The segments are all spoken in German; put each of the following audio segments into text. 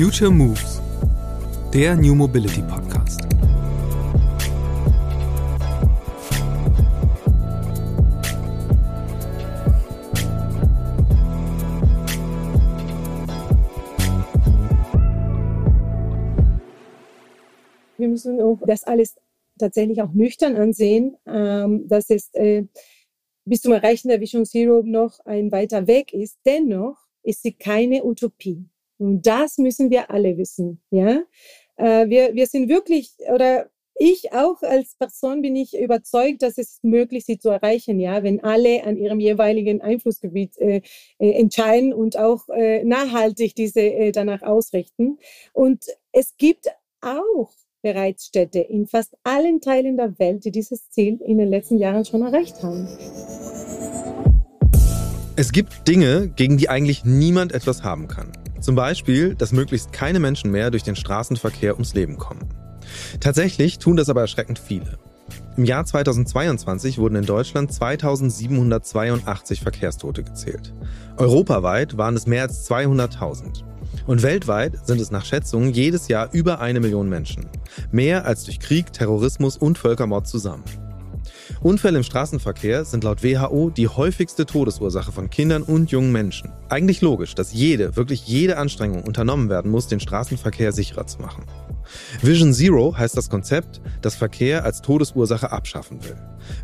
Future Moves, der New Mobility Podcast. Wir müssen das alles tatsächlich auch nüchtern ansehen. Ähm, dass es äh, bis zum Erreichen der Vision Zero noch ein weiter Weg ist. Dennoch ist sie keine Utopie. Und das müssen wir alle wissen. Ja, äh, wir, wir sind wirklich oder ich auch als Person bin ich überzeugt, dass es möglich ist, sie zu erreichen, ja, wenn alle an ihrem jeweiligen Einflussgebiet äh, äh, entscheiden und auch äh, nachhaltig diese äh, danach ausrichten. Und es gibt auch bereits Städte in fast allen Teilen der Welt, die dieses Ziel in den letzten Jahren schon erreicht haben. Es gibt Dinge, gegen die eigentlich niemand etwas haben kann. Zum Beispiel, dass möglichst keine Menschen mehr durch den Straßenverkehr ums Leben kommen. Tatsächlich tun das aber erschreckend viele. Im Jahr 2022 wurden in Deutschland 2782 Verkehrstote gezählt. Europaweit waren es mehr als 200.000. Und weltweit sind es nach Schätzungen jedes Jahr über eine Million Menschen. Mehr als durch Krieg, Terrorismus und Völkermord zusammen. Unfälle im Straßenverkehr sind laut WHO die häufigste Todesursache von Kindern und jungen Menschen. Eigentlich logisch, dass jede, wirklich jede Anstrengung unternommen werden muss, den Straßenverkehr sicherer zu machen. Vision Zero heißt das Konzept, das Verkehr als Todesursache abschaffen will.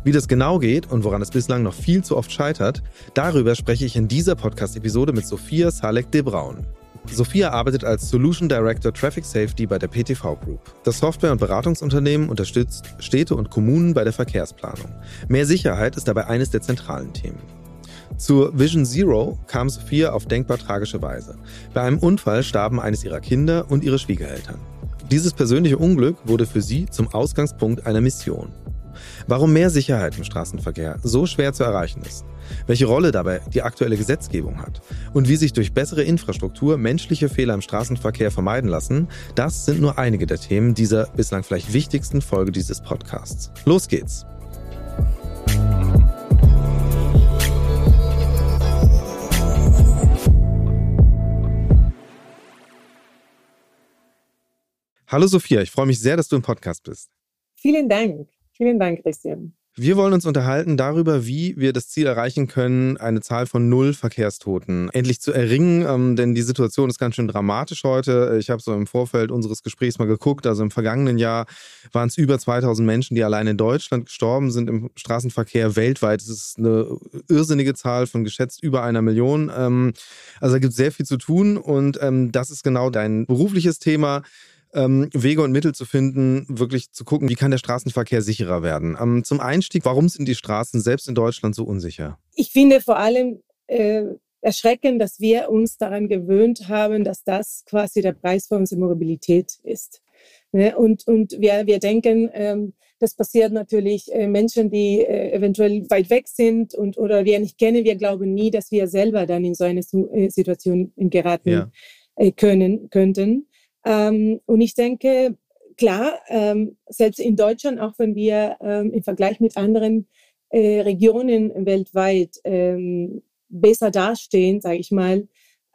Wie das genau geht und woran es bislang noch viel zu oft scheitert, darüber spreche ich in dieser Podcast-Episode mit Sophia Salek de Braun. Sophia arbeitet als Solution Director Traffic Safety bei der PTV Group. Das Software- und Beratungsunternehmen unterstützt Städte und Kommunen bei der Verkehrsplanung. Mehr Sicherheit ist dabei eines der zentralen Themen. Zur Vision Zero kam Sophia auf denkbar tragische Weise. Bei einem Unfall starben eines ihrer Kinder und ihre Schwiegereltern. Dieses persönliche Unglück wurde für sie zum Ausgangspunkt einer Mission. Warum mehr Sicherheit im Straßenverkehr so schwer zu erreichen ist, welche Rolle dabei die aktuelle Gesetzgebung hat und wie sich durch bessere Infrastruktur menschliche Fehler im Straßenverkehr vermeiden lassen, das sind nur einige der Themen dieser bislang vielleicht wichtigsten Folge dieses Podcasts. Los geht's! Hallo Sophia, ich freue mich sehr, dass du im Podcast bist. Vielen Dank. Vielen Dank, Christian. Wir wollen uns unterhalten darüber, wie wir das Ziel erreichen können, eine Zahl von null Verkehrstoten endlich zu erringen. Ähm, denn die Situation ist ganz schön dramatisch heute. Ich habe so im Vorfeld unseres Gesprächs mal geguckt. Also im vergangenen Jahr waren es über 2000 Menschen, die allein in Deutschland gestorben sind im Straßenverkehr. Weltweit ist es eine irrsinnige Zahl von geschätzt über einer Million. Ähm, also da gibt es sehr viel zu tun und ähm, das ist genau dein berufliches Thema ähm, Wege und Mittel zu finden, wirklich zu gucken, wie kann der Straßenverkehr sicherer werden. Ähm, zum Einstieg, warum sind die Straßen selbst in Deutschland so unsicher? Ich finde vor allem äh, erschreckend, dass wir uns daran gewöhnt haben, dass das quasi der Preis für unsere Mobilität ist. Ne? Und, und wir, wir denken, ähm, das passiert natürlich äh, Menschen, die äh, eventuell weit weg sind und oder wir nicht kennen. Wir glauben nie, dass wir selber dann in so eine äh, Situation geraten ja. Äh, können könnten. Ähm, und ich denke, klar, ähm, selbst in Deutschland, auch wenn wir ähm, im Vergleich mit anderen äh, Regionen weltweit ähm, besser dastehen, sage ich mal,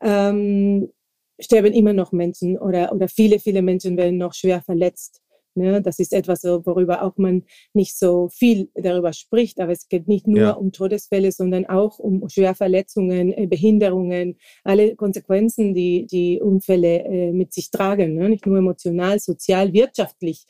ähm, sterben immer noch Menschen oder, oder viele, viele Menschen werden noch schwer verletzt. Ne? Das ist etwas, worüber auch man nicht so viel darüber spricht, aber es geht nicht nur ja. um Todesfälle, sondern auch um Schwerverletzungen, äh, Behinderungen, alle Konsequenzen, die die Unfälle äh, mit sich tragen, ne? nicht nur emotional, sozial, wirtschaftlich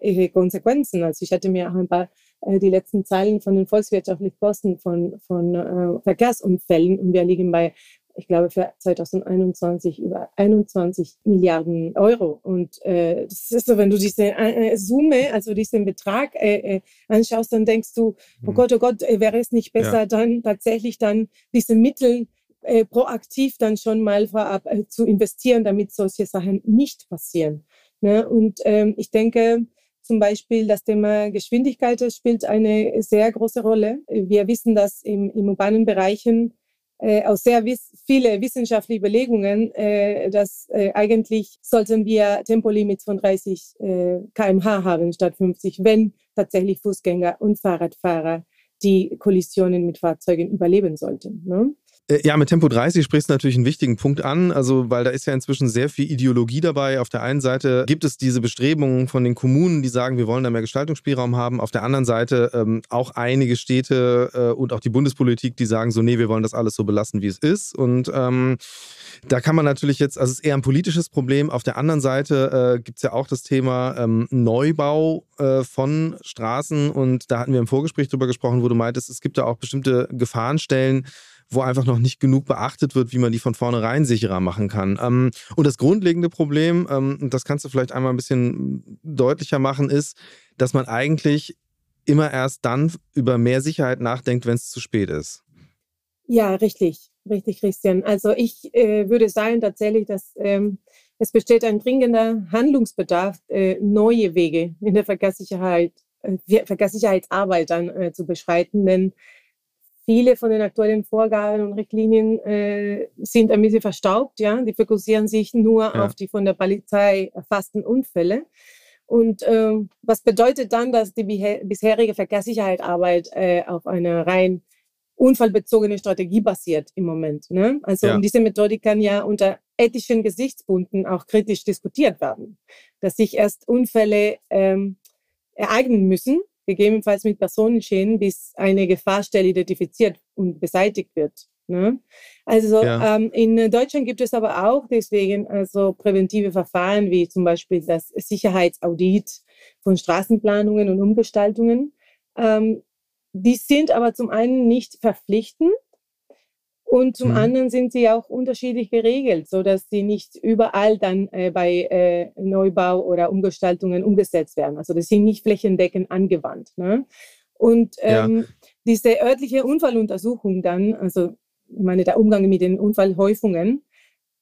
äh, Konsequenzen. Also ich hatte mir auch ein paar die letzten Zeilen von den volkswirtschaftlichen Kosten von, von äh, Verkehrsunfällen und wir liegen bei ich glaube, für 2021 über 21 Milliarden Euro. Und äh, das ist so, wenn du diese äh, Summe, also diesen Betrag äh, äh, anschaust, dann denkst du, oh mhm. Gott, oh Gott, äh, wäre es nicht besser, ja. dann tatsächlich dann diese Mittel äh, proaktiv dann schon mal vorab äh, zu investieren, damit solche Sachen nicht passieren. Ne? Und ähm, ich denke, zum Beispiel das Thema Geschwindigkeit spielt eine sehr große Rolle. Wir wissen, dass im, im urbanen Bereichen äh, aus sehr wiss viele wissenschaftliche Überlegungen, äh, dass äh, eigentlich sollten wir Tempolimits von 30 äh, km/h haben statt 50, wenn tatsächlich Fußgänger und Fahrradfahrer die Kollisionen mit Fahrzeugen überleben sollten. Ne? Äh, ja, mit Tempo 30 sprichst du natürlich einen wichtigen Punkt an, also weil da ist ja inzwischen sehr viel Ideologie dabei. Auf der einen Seite gibt es diese Bestrebungen von den Kommunen, die sagen, wir wollen da mehr Gestaltungsspielraum haben. Auf der anderen Seite ähm, auch einige Städte äh, und auch die Bundespolitik, die sagen so, nee, wir wollen das alles so belassen, wie es ist. Und ähm, da kann man natürlich jetzt, also es ist eher ein politisches Problem. Auf der anderen Seite äh, gibt es ja auch das Thema ähm, Neubau äh, von Straßen. Und da hatten wir im Vorgespräch drüber gesprochen, wo du meintest, es gibt da auch bestimmte Gefahrenstellen, wo einfach noch nicht genug beachtet wird, wie man die von vornherein sicherer machen kann. Ähm, und das grundlegende Problem, ähm, und das kannst du vielleicht einmal ein bisschen deutlicher machen, ist, dass man eigentlich immer erst dann über mehr Sicherheit nachdenkt, wenn es zu spät ist. Ja, richtig, richtig, Christian. Also ich äh, würde sagen tatsächlich, dass ähm, es besteht ein dringender Handlungsbedarf, äh, neue Wege in der Verkehrssicherheit, äh, Verkehrssicherheitsarbeit dann äh, zu beschreiten, denn viele von den aktuellen Vorgaben und Richtlinien äh, sind ein bisschen verstaubt. Ja? Die fokussieren sich nur ja. auf die von der Polizei erfassten Unfälle. Und äh, was bedeutet dann, dass die bisherige Verkehrssicherheitsarbeit äh, auf einer rein unfallbezogene Strategie basiert im Moment. Ne? Also ja. diese Methodik kann ja unter ethischen Gesichtspunkten auch kritisch diskutiert werden, dass sich erst Unfälle ähm, ereignen müssen, gegebenenfalls mit Personenschäden, bis eine Gefahrstelle identifiziert und beseitigt wird. Ne? Also ja. ähm, in Deutschland gibt es aber auch deswegen also präventive Verfahren wie zum Beispiel das Sicherheitsaudit von Straßenplanungen und Umgestaltungen. Ähm, die sind aber zum einen nicht verpflichtend und zum mhm. anderen sind sie auch unterschiedlich geregelt, so dass sie nicht überall dann äh, bei äh, Neubau oder Umgestaltungen umgesetzt werden. Also das sind nicht flächendeckend angewandt. Ne? Und ähm, ja. diese örtliche Unfalluntersuchung dann, also ich meine, der Umgang mit den Unfallhäufungen,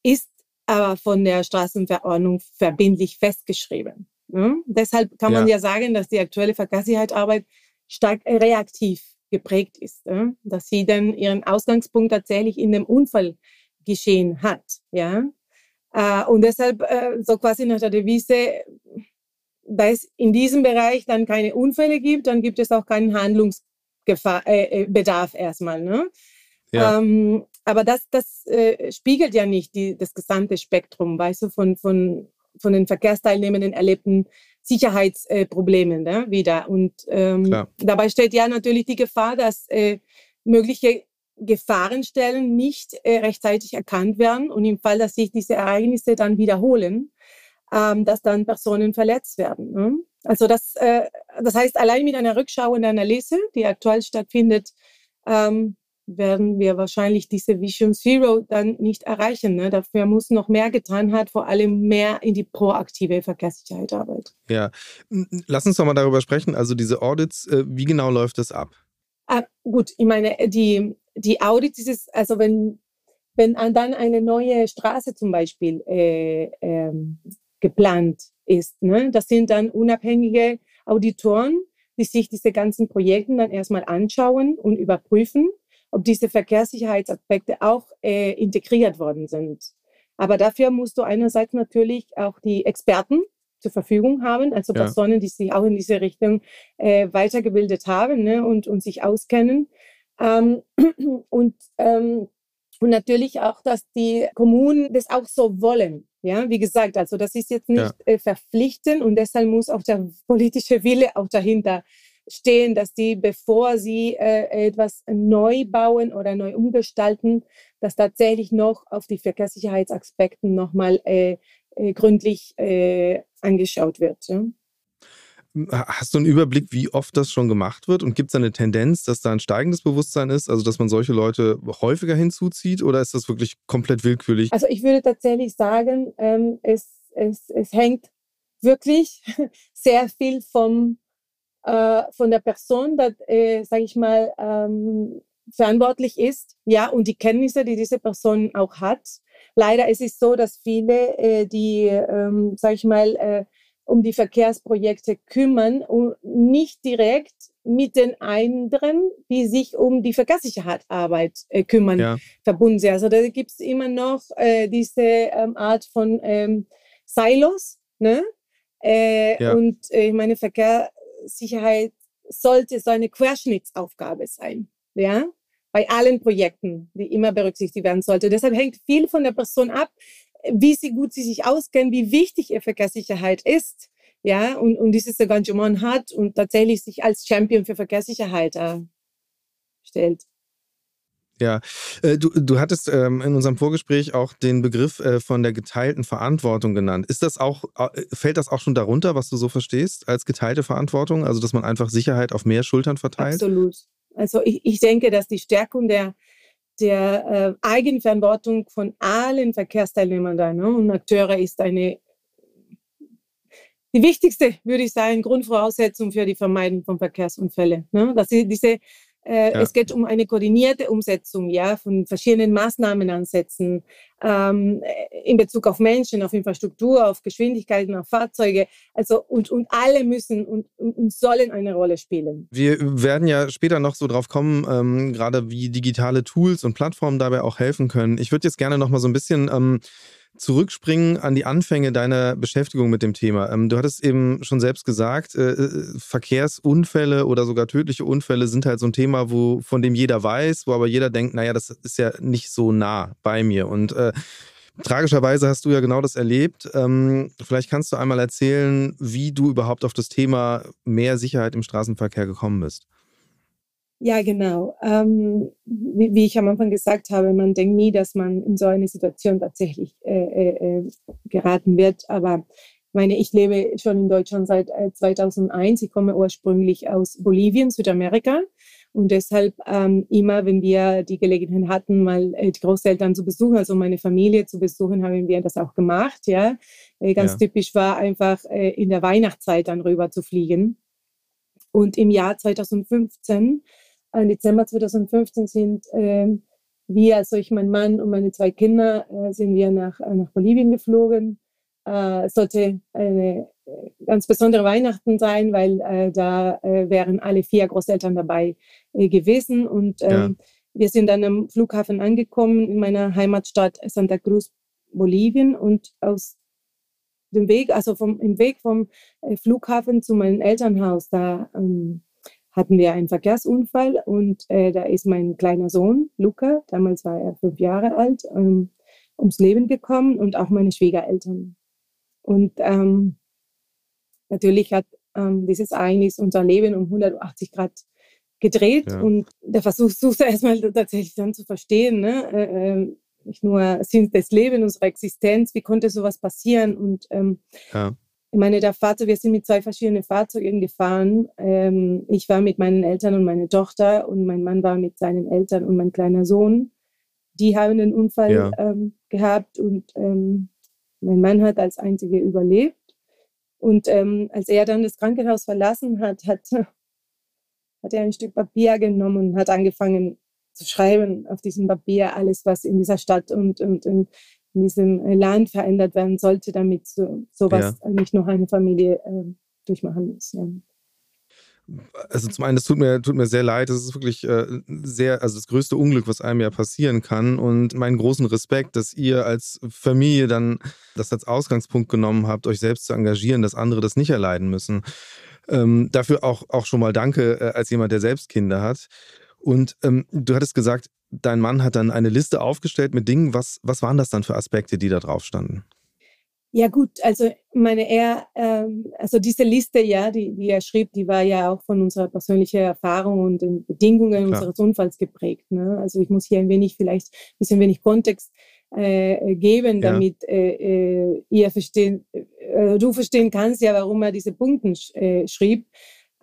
ist aber von der Straßenverordnung verbindlich festgeschrieben. Ne? Deshalb kann man ja. ja sagen, dass die aktuelle Verkehrssicherheitsarbeit stark reaktiv geprägt ist, dass sie dann ihren Ausgangspunkt tatsächlich in dem Unfallgeschehen hat. Ja? Äh, und deshalb äh, so quasi nach der Devise, da es in diesem Bereich dann keine Unfälle gibt, dann gibt es auch keinen Handlungsbedarf äh, äh erstmal. Ne? Ja. Ähm, aber das, das äh, spiegelt ja nicht die, das gesamte Spektrum, weißt du, von, von, von den Verkehrsteilnehmenden erlebten Sicherheitsprobleme ne, wieder. Und ähm, dabei steht ja natürlich die Gefahr, dass äh, mögliche Gefahrenstellen nicht äh, rechtzeitig erkannt werden und im Fall, dass sich diese Ereignisse dann wiederholen, ähm, dass dann Personen verletzt werden. Ne? Also das, äh, das heißt, allein mit einer Rückschau und Analyse, die aktuell stattfindet, ähm, werden wir wahrscheinlich diese Vision Zero dann nicht erreichen. Ne? Dafür muss noch mehr getan werden, vor allem mehr in die proaktive Verkehrssicherheitsarbeit. Ja, lass uns doch mal darüber sprechen. Also diese Audits, äh, wie genau läuft das ab? Ah, gut, ich meine, die, die Audits ist es, also wenn, wenn dann eine neue Straße zum Beispiel äh, ähm, geplant ist, ne? das sind dann unabhängige Auditoren, die sich diese ganzen Projekte dann erstmal anschauen und überprüfen ob diese Verkehrssicherheitsaspekte auch äh, integriert worden sind. Aber dafür musst du einerseits natürlich auch die Experten zur Verfügung haben, also ja. Personen, die sich auch in diese Richtung äh, weitergebildet haben ne, und, und sich auskennen. Ähm, und, ähm, und natürlich auch, dass die Kommunen das auch so wollen. Ja, wie gesagt, also das ist jetzt nicht ja. äh, verpflichtend und deshalb muss auch der politische Wille auch dahinter stehen, dass die, bevor sie äh, etwas neu bauen oder neu umgestalten, dass tatsächlich noch auf die Verkehrssicherheitsaspekte nochmal äh, äh, gründlich äh, angeschaut wird. Ja? Hast du einen Überblick, wie oft das schon gemacht wird? Und gibt es eine Tendenz, dass da ein steigendes Bewusstsein ist, also dass man solche Leute häufiger hinzuzieht oder ist das wirklich komplett willkürlich? Also ich würde tatsächlich sagen, ähm, es, es, es hängt wirklich sehr viel vom äh, von der Person, die, äh, sage ich mal, ähm, verantwortlich ist, ja, und die Kenntnisse, die diese Person auch hat. Leider ist es so, dass viele, äh, die, ähm, sage ich mal, äh, um die Verkehrsprojekte kümmern und nicht direkt mit den anderen, die sich um die Verkehrssicherheitsarbeit äh, kümmern, ja. verbunden sind. Also da gibt es immer noch äh, diese ähm, Art von ähm, Silos. Ne? Äh, ja. Und äh, ich meine, Verkehr, Sicherheit sollte so eine Querschnittsaufgabe sein. Ja? bei allen Projekten, die immer berücksichtigt werden sollte. Deshalb hängt viel von der Person ab, wie sie gut sie sich auskennen, wie wichtig ihr Verkehrssicherheit ist, ja, und, und dieses Engagement hat und tatsächlich sich als Champion für Verkehrssicherheit äh, stellt. Ja, äh, du, du hattest ähm, in unserem Vorgespräch auch den Begriff äh, von der geteilten Verantwortung genannt. Ist das auch, äh, fällt das auch schon darunter, was du so verstehst, als geteilte Verantwortung? Also, dass man einfach Sicherheit auf mehr Schultern verteilt? Absolut. Also, ich, ich denke, dass die Stärkung der, der Eigenverantwortung von allen Verkehrsteilnehmern da, ne, und Akteure ist eine, die wichtigste, würde ich sagen, Grundvoraussetzung für die Vermeidung von Verkehrsunfällen. Ne? Dass diese äh, ja. Es geht um eine koordinierte Umsetzung ja, von verschiedenen Maßnahmenansätzen ähm, in Bezug auf Menschen, auf Infrastruktur, auf Geschwindigkeiten, auf Fahrzeuge. Also und, und alle müssen und, und sollen eine Rolle spielen. Wir werden ja später noch so drauf kommen, ähm, gerade wie digitale Tools und Plattformen dabei auch helfen können. Ich würde jetzt gerne noch mal so ein bisschen ähm, zurückspringen an die Anfänge deiner Beschäftigung mit dem Thema. Ähm, du hattest eben schon selbst gesagt, äh, äh, Verkehrsunfälle oder sogar tödliche Unfälle sind halt so ein Thema, wo, von dem jeder weiß, wo aber jeder denkt, naja, das ist ja nicht so nah bei mir. Und äh, tragischerweise hast du ja genau das erlebt. Ähm, vielleicht kannst du einmal erzählen, wie du überhaupt auf das Thema mehr Sicherheit im Straßenverkehr gekommen bist. Ja, genau. Ähm, wie, wie, ich am Anfang gesagt habe, man denkt nie, dass man in so eine Situation tatsächlich äh, äh, äh geraten wird. Aber meine, ich lebe schon in Deutschland seit 2001. Äh, ich komme ursprünglich aus Bolivien, Südamerika. Und deshalb ähm, immer, wenn wir die Gelegenheit hatten, mal äh, die Großeltern zu besuchen, also meine Familie zu besuchen, haben wir das auch gemacht. Ja, ganz ja. typisch war einfach äh, in der Weihnachtszeit dann rüber zu fliegen. Und im Jahr 2015 im Dezember 2015 sind äh, wir, also ich, mein Mann und meine zwei Kinder, äh, sind wir nach, äh, nach Bolivien geflogen. Äh, es sollte eine äh, ganz besondere Weihnachten sein, weil äh, da äh, wären alle vier Großeltern dabei äh, gewesen. Und ähm, ja. wir sind dann am Flughafen angekommen in meiner Heimatstadt Santa Cruz, Bolivien. Und aus dem Weg, also vom, im Weg vom äh, Flughafen zu meinem Elternhaus, da ähm, hatten wir einen Verkehrsunfall und äh, da ist mein kleiner Sohn, Luca, damals war er fünf Jahre alt, ähm, ums Leben gekommen und auch meine Schwiegereltern. Und ähm, natürlich hat ähm, dieses Ereignis unser Leben um 180 Grad gedreht ja. und der Versuch suchte erstmal tatsächlich dann zu verstehen, ne? Äh, ähm, nicht nur Sinn des Lebens, unserer Existenz, wie konnte sowas passieren und ähm, ja. Ich meine, der Vater, wir sind mit zwei verschiedenen Fahrzeugen gefahren. Ähm, ich war mit meinen Eltern und meiner Tochter und mein Mann war mit seinen Eltern und mein kleiner Sohn. Die haben den Unfall ja. ähm, gehabt und ähm, mein Mann hat als einzige überlebt. Und ähm, als er dann das Krankenhaus verlassen hat, hat, hat er ein Stück Papier genommen und hat angefangen zu schreiben auf diesem Papier alles, was in dieser Stadt und, und, und in diesem äh, Land verändert werden sollte, damit so, sowas ja. nicht noch eine Familie äh, durchmachen muss. Ja. Also zum einen, das tut mir, tut mir sehr leid. Das ist wirklich äh, sehr, also das größte Unglück, was einem ja passieren kann. Und meinen großen Respekt, dass ihr als Familie dann das als Ausgangspunkt genommen habt, euch selbst zu engagieren, dass andere das nicht erleiden müssen. Ähm, dafür auch, auch schon mal danke äh, als jemand, der selbst Kinder hat. Und ähm, du hattest gesagt, dein Mann hat dann eine Liste aufgestellt mit Dingen. Was, was waren das dann für Aspekte, die da drauf standen? Ja gut, also meine er, ähm, also diese Liste, ja, die, die er schrieb, die war ja auch von unserer persönlichen Erfahrung und den Bedingungen Klar. unseres Unfalls geprägt. Ne? Also ich muss hier ein wenig vielleicht ein bisschen wenig Kontext äh, geben, damit ja. äh, äh ihr verstehen, äh, du verstehen kannst ja, warum er diese Punkte äh, schrieb.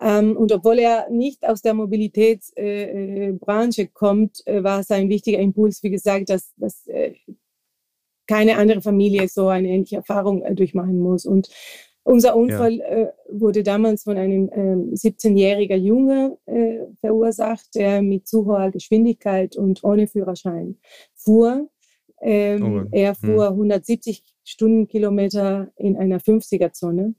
Ähm, und obwohl er nicht aus der Mobilitätsbranche kommt, äh, war es ein wichtiger Impuls, wie gesagt, dass, dass äh, keine andere Familie so eine ähnliche Erfahrung äh, durchmachen muss. Und unser Unfall ja. Wurde damals von einem 17-jährigen ähm, Junge verursacht, der mit zu hoher Geschwindigkeit und ohne Führerschein fuhr. Ähm, oh er fuhr hm. 170 Stundenkilometer in einer 50er-Zone.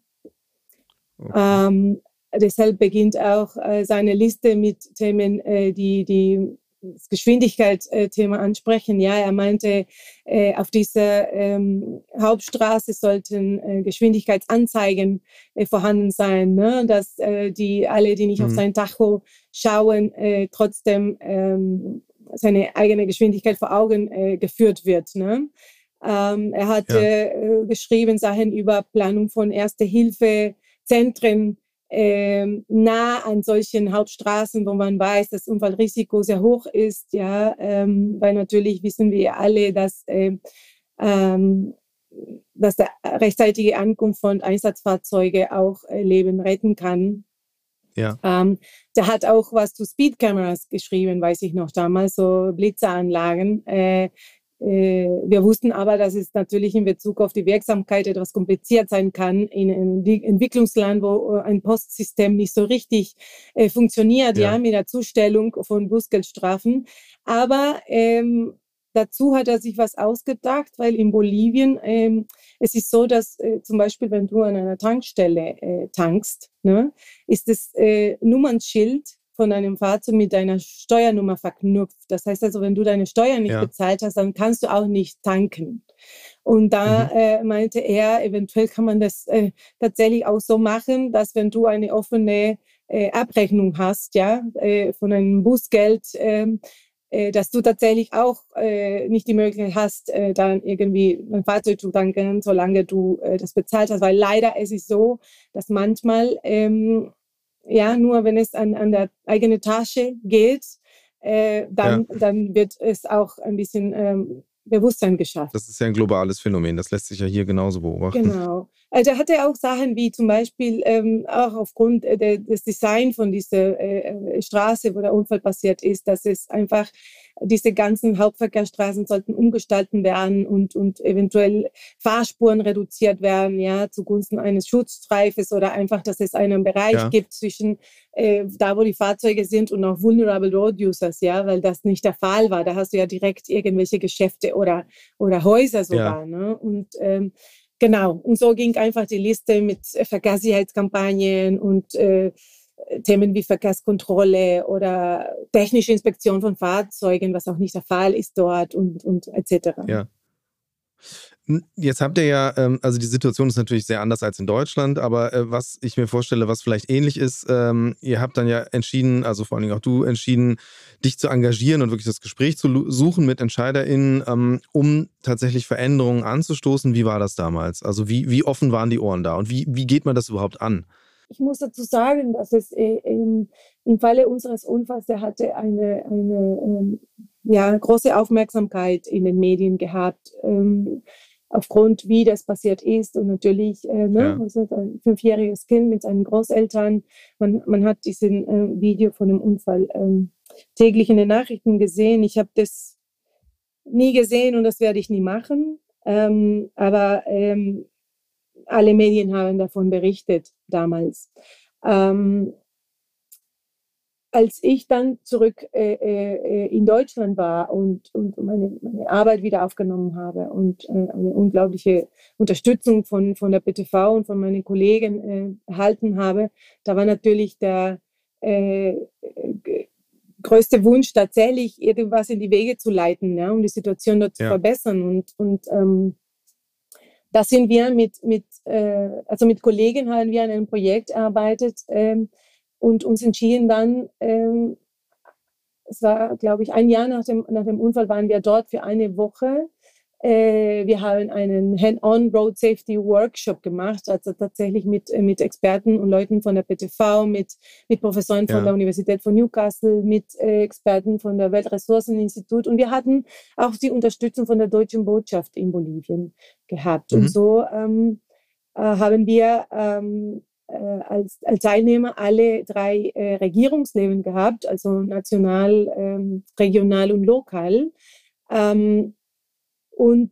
Okay. Ähm, deshalb beginnt auch äh, seine Liste mit Themen, äh, die die das Geschwindigkeitsthema ansprechen. Ja, er meinte, äh, auf dieser ähm, Hauptstraße sollten äh, Geschwindigkeitsanzeigen äh, vorhanden sein, ne? dass äh, die alle, die nicht mhm. auf sein Tacho schauen, äh, trotzdem ähm, seine eigene Geschwindigkeit vor Augen äh, geführt wird. Ne? Ähm, er hat ja. äh, geschrieben Sachen über Planung von Erste-Hilfe-Zentren äh, nah an solchen Hauptstraßen, wo man weiß, dass Unfallrisiko sehr hoch ist, ja, ähm, weil natürlich wissen wir alle, dass äh, ähm, dass der rechtzeitige Ankunft von Einsatzfahrzeugen auch äh, Leben retten kann. Ja. Ähm, der hat auch was zu Speedcameras geschrieben, weiß ich noch damals, so Blitzeranlagen. Äh, wir wussten aber, dass es natürlich in Bezug auf die Wirksamkeit etwas kompliziert sein kann in einem Entwicklungsland, wo ein Postsystem nicht so richtig äh, funktioniert, ja. ja. mit der Zustellung von Bußgeldstrafen. Aber ähm, Dazu hat er sich was ausgedacht, weil in Bolivien ähm, es ist so, dass äh, zum Beispiel, wenn du an einer Tankstelle äh, tankst, ne, ist das äh, Nummernschild von einem Fahrzeug mit deiner Steuernummer verknüpft. Das heißt also, wenn du deine Steuern nicht ja. bezahlt hast, dann kannst du auch nicht tanken. Und da mhm. äh, meinte er, eventuell kann man das äh, tatsächlich auch so machen, dass wenn du eine offene äh, Abrechnung hast, ja, äh, von einem Busgeld, ähm, äh, dass du tatsächlich auch äh, nicht die Möglichkeit hast, dann irgendwie ein Fahrzeug zu tanken, solange du das bezahlt hast. Weil leider es ist so, dass manchmal, ähm, ja, nur wenn es an, an der eigene Tasche geht, äh, dann, ja. dann wird es auch ein bisschen ähm, Bewusstsein geschafft. Das ist ja ein globales Phänomen, das lässt sich ja hier genauso beobachten. Genau. Also er hatte auch Sachen wie zum Beispiel ähm, auch aufgrund äh, des Designs von dieser äh, äh, Straße, wo der Unfall passiert ist, dass es einfach diese ganzen Hauptverkehrsstraßen sollten umgestalten werden und, und eventuell Fahrspuren reduziert werden, ja, zugunsten eines Schutzstreifes oder einfach, dass es einen Bereich ja. gibt zwischen äh, da, wo die Fahrzeuge sind und auch vulnerable road users, ja, weil das nicht der Fall war. Da hast du ja direkt irgendwelche Geschäfte oder, oder Häuser sogar, ja. ne? Und ähm, Genau, und so ging einfach die Liste mit Verkehrssicherheitskampagnen und äh, Themen wie Verkehrskontrolle oder technische Inspektion von Fahrzeugen, was auch nicht der Fall ist dort und, und etc. Ja. Jetzt habt ihr ja, ähm, also die Situation ist natürlich sehr anders als in Deutschland, aber äh, was ich mir vorstelle, was vielleicht ähnlich ist, ähm, ihr habt dann ja entschieden, also vor allen Dingen auch du entschieden, dich zu engagieren und wirklich das Gespräch zu suchen mit EntscheiderInnen, ähm, um tatsächlich Veränderungen anzustoßen. Wie war das damals? Also wie, wie offen waren die Ohren da und wie, wie geht man das überhaupt an? Ich muss dazu sagen, dass es äh, im, im Falle unseres Unfalls, der hatte eine, eine ja, große Aufmerksamkeit in den Medien gehabt aufgrund, wie das passiert ist. Und natürlich, äh, ne, ja. also ein fünfjähriges Kind mit seinen Großeltern. Man, man hat diesen äh, Video von dem Unfall ähm, täglich in den Nachrichten gesehen. Ich habe das nie gesehen und das werde ich nie machen. Ähm, aber ähm, alle Medien haben davon berichtet damals. Ähm, als ich dann zurück äh, äh, in Deutschland war und, und meine, meine Arbeit wieder aufgenommen habe und äh, eine unglaubliche Unterstützung von, von der PTV und von meinen Kollegen äh, erhalten habe, da war natürlich der äh, größte Wunsch tatsächlich, irgendwas in die Wege zu leiten, ja, um die Situation dort ja. zu verbessern. Und, und ähm, da sind wir mit, mit, äh, also mit Kollegen haben wir an einem Projekt erarbeitet, ähm, und uns entschieden dann, ähm, es war, glaube ich, ein Jahr nach dem, nach dem Unfall waren wir dort für eine Woche. Äh, wir haben einen Hand-on Road Safety Workshop gemacht, also tatsächlich mit, äh, mit Experten und Leuten von der PTV, mit, mit Professoren von ja. der Universität von Newcastle, mit äh, Experten von der Weltressourceninstitut und wir hatten auch die Unterstützung von der deutschen Botschaft in Bolivien gehabt. Mhm. Und so ähm, äh, haben wir ähm, äh, als, als Teilnehmer alle drei äh, Regierungsleben gehabt, also national, ähm, regional und lokal. Ähm, und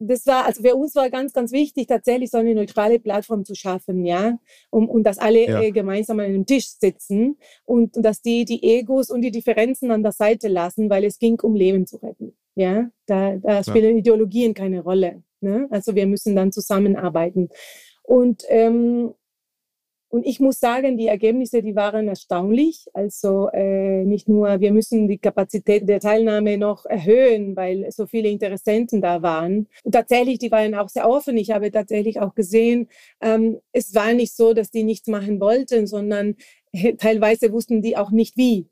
das war, also für uns war ganz, ganz wichtig, tatsächlich so eine neutrale Plattform zu schaffen, ja, um, und dass alle ja. äh, gemeinsam an einem Tisch sitzen und, und dass die die Egos und die Differenzen an der Seite lassen, weil es ging um Leben zu retten, ja. Da, da spielen ja. Ideologien keine Rolle. Ne? Also wir müssen dann zusammenarbeiten. Und ähm, und ich muss sagen, die Ergebnisse, die waren erstaunlich. Also äh, nicht nur, wir müssen die Kapazität der Teilnahme noch erhöhen, weil so viele Interessenten da waren. Und tatsächlich, die waren auch sehr offen. Ich habe tatsächlich auch gesehen, ähm, es war nicht so, dass die nichts machen wollten, sondern teilweise wussten die auch nicht wie.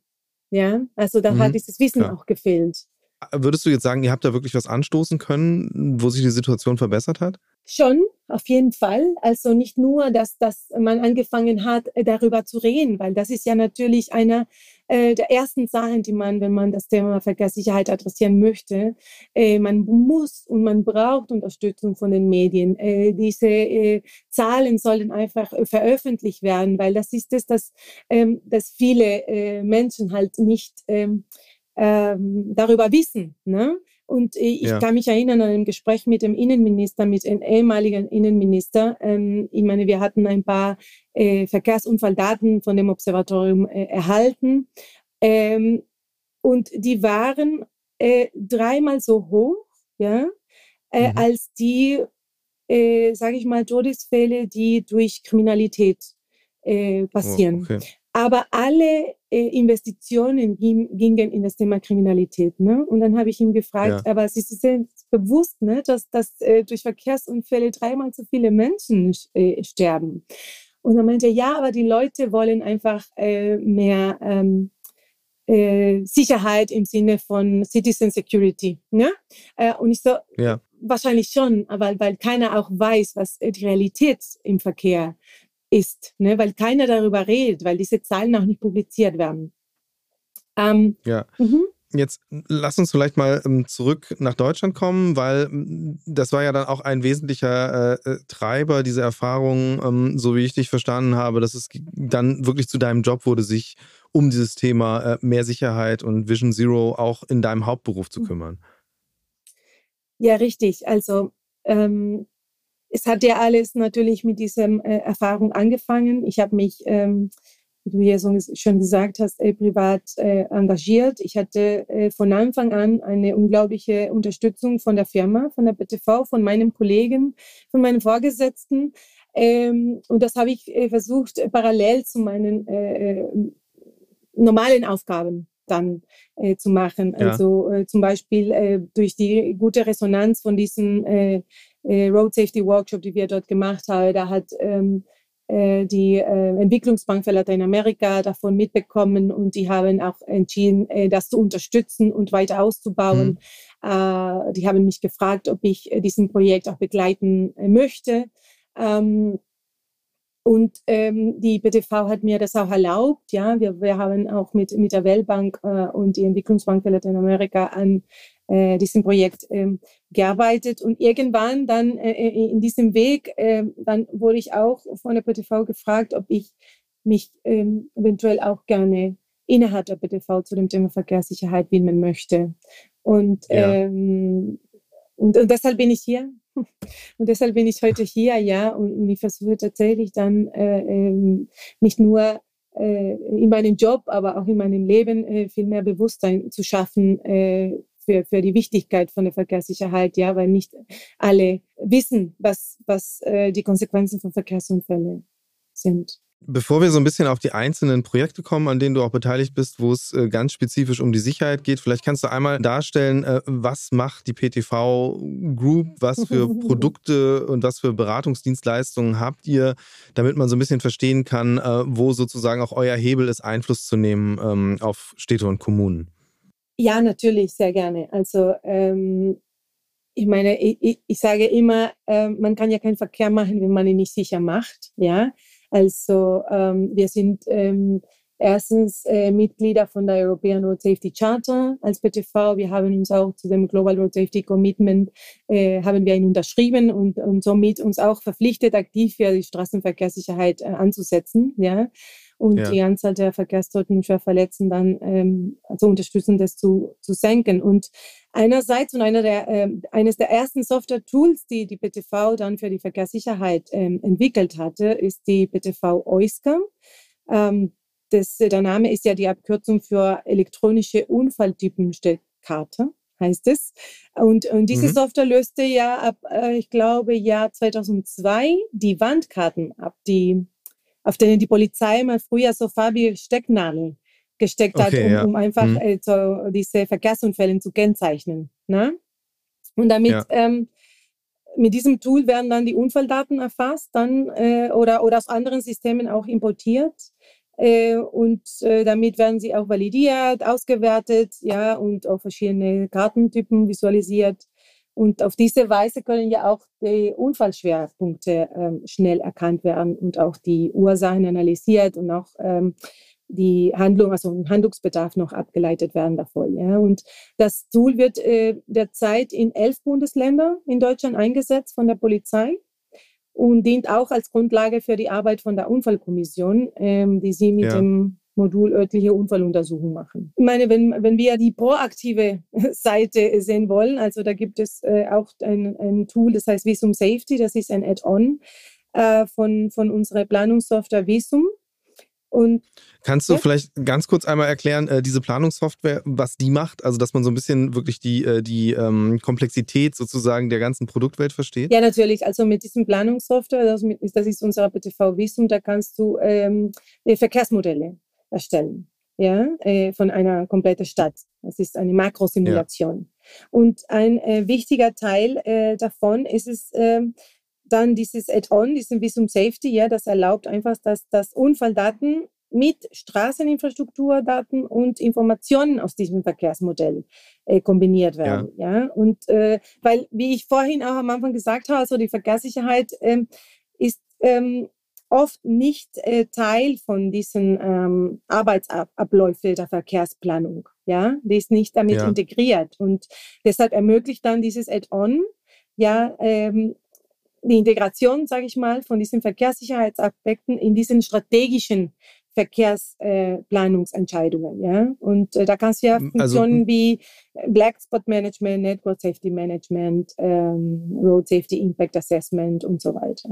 Ja, also da mhm, hat dieses Wissen klar. auch gefehlt. Würdest du jetzt sagen, ihr habt da wirklich was anstoßen können, wo sich die Situation verbessert hat? Schon, auf jeden Fall. Also nicht nur, dass, dass man angefangen hat, äh, darüber zu reden, weil das ist ja natürlich eine äh, der ersten Sachen, die man, wenn man das Thema Verkehrssicherheit adressieren möchte, äh, man muss und man braucht Unterstützung von den Medien. Äh, diese äh, Zahlen sollen einfach äh, veröffentlicht werden, weil das ist es, dass, ähm, dass viele äh, Menschen halt nicht ähm, ähm, darüber wissen. Ne? Und ich ja. kann mich erinnern an ein Gespräch mit dem Innenminister, mit dem ehemaligen Innenminister. Ähm, ich meine, wir hatten ein paar äh, Verkehrsunfalldaten von dem Observatorium äh, erhalten. Ähm, und die waren äh, dreimal so hoch, ja, äh, mhm. als die, äh, sage ich mal, Todesfälle, die durch Kriminalität äh, passieren. Oh, okay. Aber alle äh, Investitionen gingen in das Thema Kriminalität. Ne? Und dann habe ich ihn gefragt, ja. aber Sie sind bewusst, ne, dass, dass äh, durch Verkehrsunfälle dreimal so viele Menschen äh, sterben. Und er meinte, ja, aber die Leute wollen einfach äh, mehr ähm, äh, Sicherheit im Sinne von Citizen Security. Ne? Äh, und ich so, ja. wahrscheinlich schon, aber weil keiner auch weiß, was die Realität im Verkehr ist, ne? weil keiner darüber redet, weil diese Zahlen auch nicht publiziert werden. Ähm, ja. Mhm. Jetzt lass uns vielleicht mal ähm, zurück nach Deutschland kommen, weil das war ja dann auch ein wesentlicher äh, äh, Treiber dieser Erfahrung, ähm, so wie ich dich verstanden habe, dass es dann wirklich zu deinem Job wurde, sich um dieses Thema äh, mehr Sicherheit und Vision Zero auch in deinem Hauptberuf zu mhm. kümmern. Ja, richtig. Also ähm, es hat ja alles natürlich mit dieser äh, Erfahrung angefangen. Ich habe mich, ähm, wie du ja so, schon gesagt hast, äh, privat äh, engagiert. Ich hatte äh, von Anfang an eine unglaubliche Unterstützung von der Firma, von der BTV, von meinem Kollegen, von meinen Vorgesetzten. Ähm, und das habe ich äh, versucht, parallel zu meinen äh, normalen Aufgaben dann äh, zu machen. Ja. Also äh, zum Beispiel äh, durch die gute Resonanz von diesen äh, Road Safety Workshop, die wir dort gemacht haben. Da hat ähm, äh, die äh, Entwicklungsbank für Lateinamerika davon mitbekommen und die haben auch entschieden, äh, das zu unterstützen und weiter auszubauen. Mhm. Äh, die haben mich gefragt, ob ich äh, diesen Projekt auch begleiten äh, möchte. Ähm, und ähm, die BTV hat mir das auch erlaubt. Ja, wir, wir haben auch mit, mit der Weltbank äh, und die Entwicklungsbank für Lateinamerika an äh, diesem Projekt ähm, gearbeitet. Und irgendwann dann äh, äh in diesem Weg, äh, dann wurde ich auch von der BTV gefragt, ob ich mich ähm, eventuell auch gerne innerhalb der BTV zu dem Thema Verkehrssicherheit widmen möchte. Und, ja. ähm, und, und deshalb bin ich hier. Und deshalb bin ich heute hier, ja, und, und ich versuche tatsächlich dann äh, ähm, nicht nur äh, in meinem Job, aber auch in meinem Leben äh, viel mehr Bewusstsein zu schaffen äh, für, für die Wichtigkeit von der Verkehrssicherheit, ja, weil nicht alle wissen, was, was äh, die Konsequenzen von Verkehrsunfällen sind. Bevor wir so ein bisschen auf die einzelnen Projekte kommen, an denen du auch beteiligt bist, wo es äh, ganz spezifisch um die Sicherheit geht, vielleicht kannst du einmal darstellen, äh, was macht die PTV Group, was für Produkte und was für Beratungsdienstleistungen habt ihr, damit man so ein bisschen verstehen kann, äh, wo sozusagen auch euer Hebel ist, Einfluss zu nehmen ähm, auf Städte und Kommunen. Ja, natürlich, sehr gerne. Also ähm, ich meine, ich, ich sage immer, äh, man kann ja keinen Verkehr machen, wenn man ihn nicht sicher macht. Ja, also ähm, wir sind ähm, erstens äh, Mitglieder von der European Road Safety Charter als BTV. Wir haben uns auch zu dem Global Road Safety Commitment äh, haben wir ihn unterschrieben und, und somit uns auch verpflichtet, aktiv für die Straßenverkehrssicherheit äh, anzusetzen. Ja und ja. die Anzahl der Verkehrstoten und Schwerverletzten dann ähm, also unterstützen, das zu, zu senken. Und einerseits und einer der, äh, eines der ersten Software-Tools, die die BTV dann für die Verkehrssicherheit ähm, entwickelt hatte, ist die BTV OISCA. Ähm, das, der Name ist ja die Abkürzung für elektronische Unfalltypenstellkarte heißt es. Und, und diese mhm. Software löste ja ab, äh, ich glaube, Jahr 2002 die Wandkarten ab, die auf denen die Polizei mal früher so farbige Stecknadeln gesteckt okay, hat, um, ja. um einfach mhm. äh, so diese Verkehrsunfälle zu kennzeichnen. Ne? Und damit ja. ähm, mit diesem Tool werden dann die Unfalldaten erfasst, dann äh, oder, oder aus anderen Systemen auch importiert. Äh, und äh, damit werden sie auch validiert, ausgewertet, ja, und auf verschiedene Kartentypen visualisiert. Und auf diese Weise können ja auch die Unfallschwerpunkte ähm, schnell erkannt werden und auch die Ursachen analysiert und auch ähm, die Handlung, also ein Handlungsbedarf noch abgeleitet werden davon. Ja. Und das Tool wird äh, derzeit in elf Bundesländern in Deutschland eingesetzt von der Polizei und dient auch als Grundlage für die Arbeit von der Unfallkommission, ähm, die sie mit ja. dem Modul örtliche Unfalluntersuchung machen. Ich meine, wenn, wenn wir die proaktive Seite sehen wollen, also da gibt es äh, auch ein, ein Tool, das heißt Visum Safety, das ist ein Add-on äh, von, von unserer Planungssoftware Visum. Und Kannst du ja? vielleicht ganz kurz einmal erklären, äh, diese Planungssoftware, was die macht? Also, dass man so ein bisschen wirklich die, äh, die ähm, Komplexität sozusagen der ganzen Produktwelt versteht? Ja, natürlich. Also mit diesem Planungssoftware, das, das ist unser BTV Visum, da kannst du ähm, Verkehrsmodelle erstellen. Ja, äh, von einer kompletten Stadt. Das ist eine Makrosimulation. Ja. Und ein äh, wichtiger Teil äh, davon ist es, ähm, dann dieses Add-on, diesen Visum Safety, ja, das erlaubt einfach, dass, dass Unfalldaten mit Straßeninfrastrukturdaten und Informationen aus diesem Verkehrsmodell äh, kombiniert werden. Ja. ja? Und äh, weil, wie ich vorhin auch am Anfang gesagt habe, also die Verkehrssicherheit ähm, ist ähm, oft nicht äh, Teil von diesen ähm, Arbeitsabläufen der Verkehrsplanung. Ja, die ist nicht damit ja. integriert und deshalb ermöglicht dann dieses Add-on ja ähm, die Integration, sage ich mal, von diesen Verkehrssicherheitsaspekten in diesen strategischen Verkehrsplanungsentscheidungen. Äh, ja? Und äh, da kannst du ja also Funktionen also, wie Black Spot Management, Network Safety Management, ähm, Road Safety Impact Assessment und so weiter.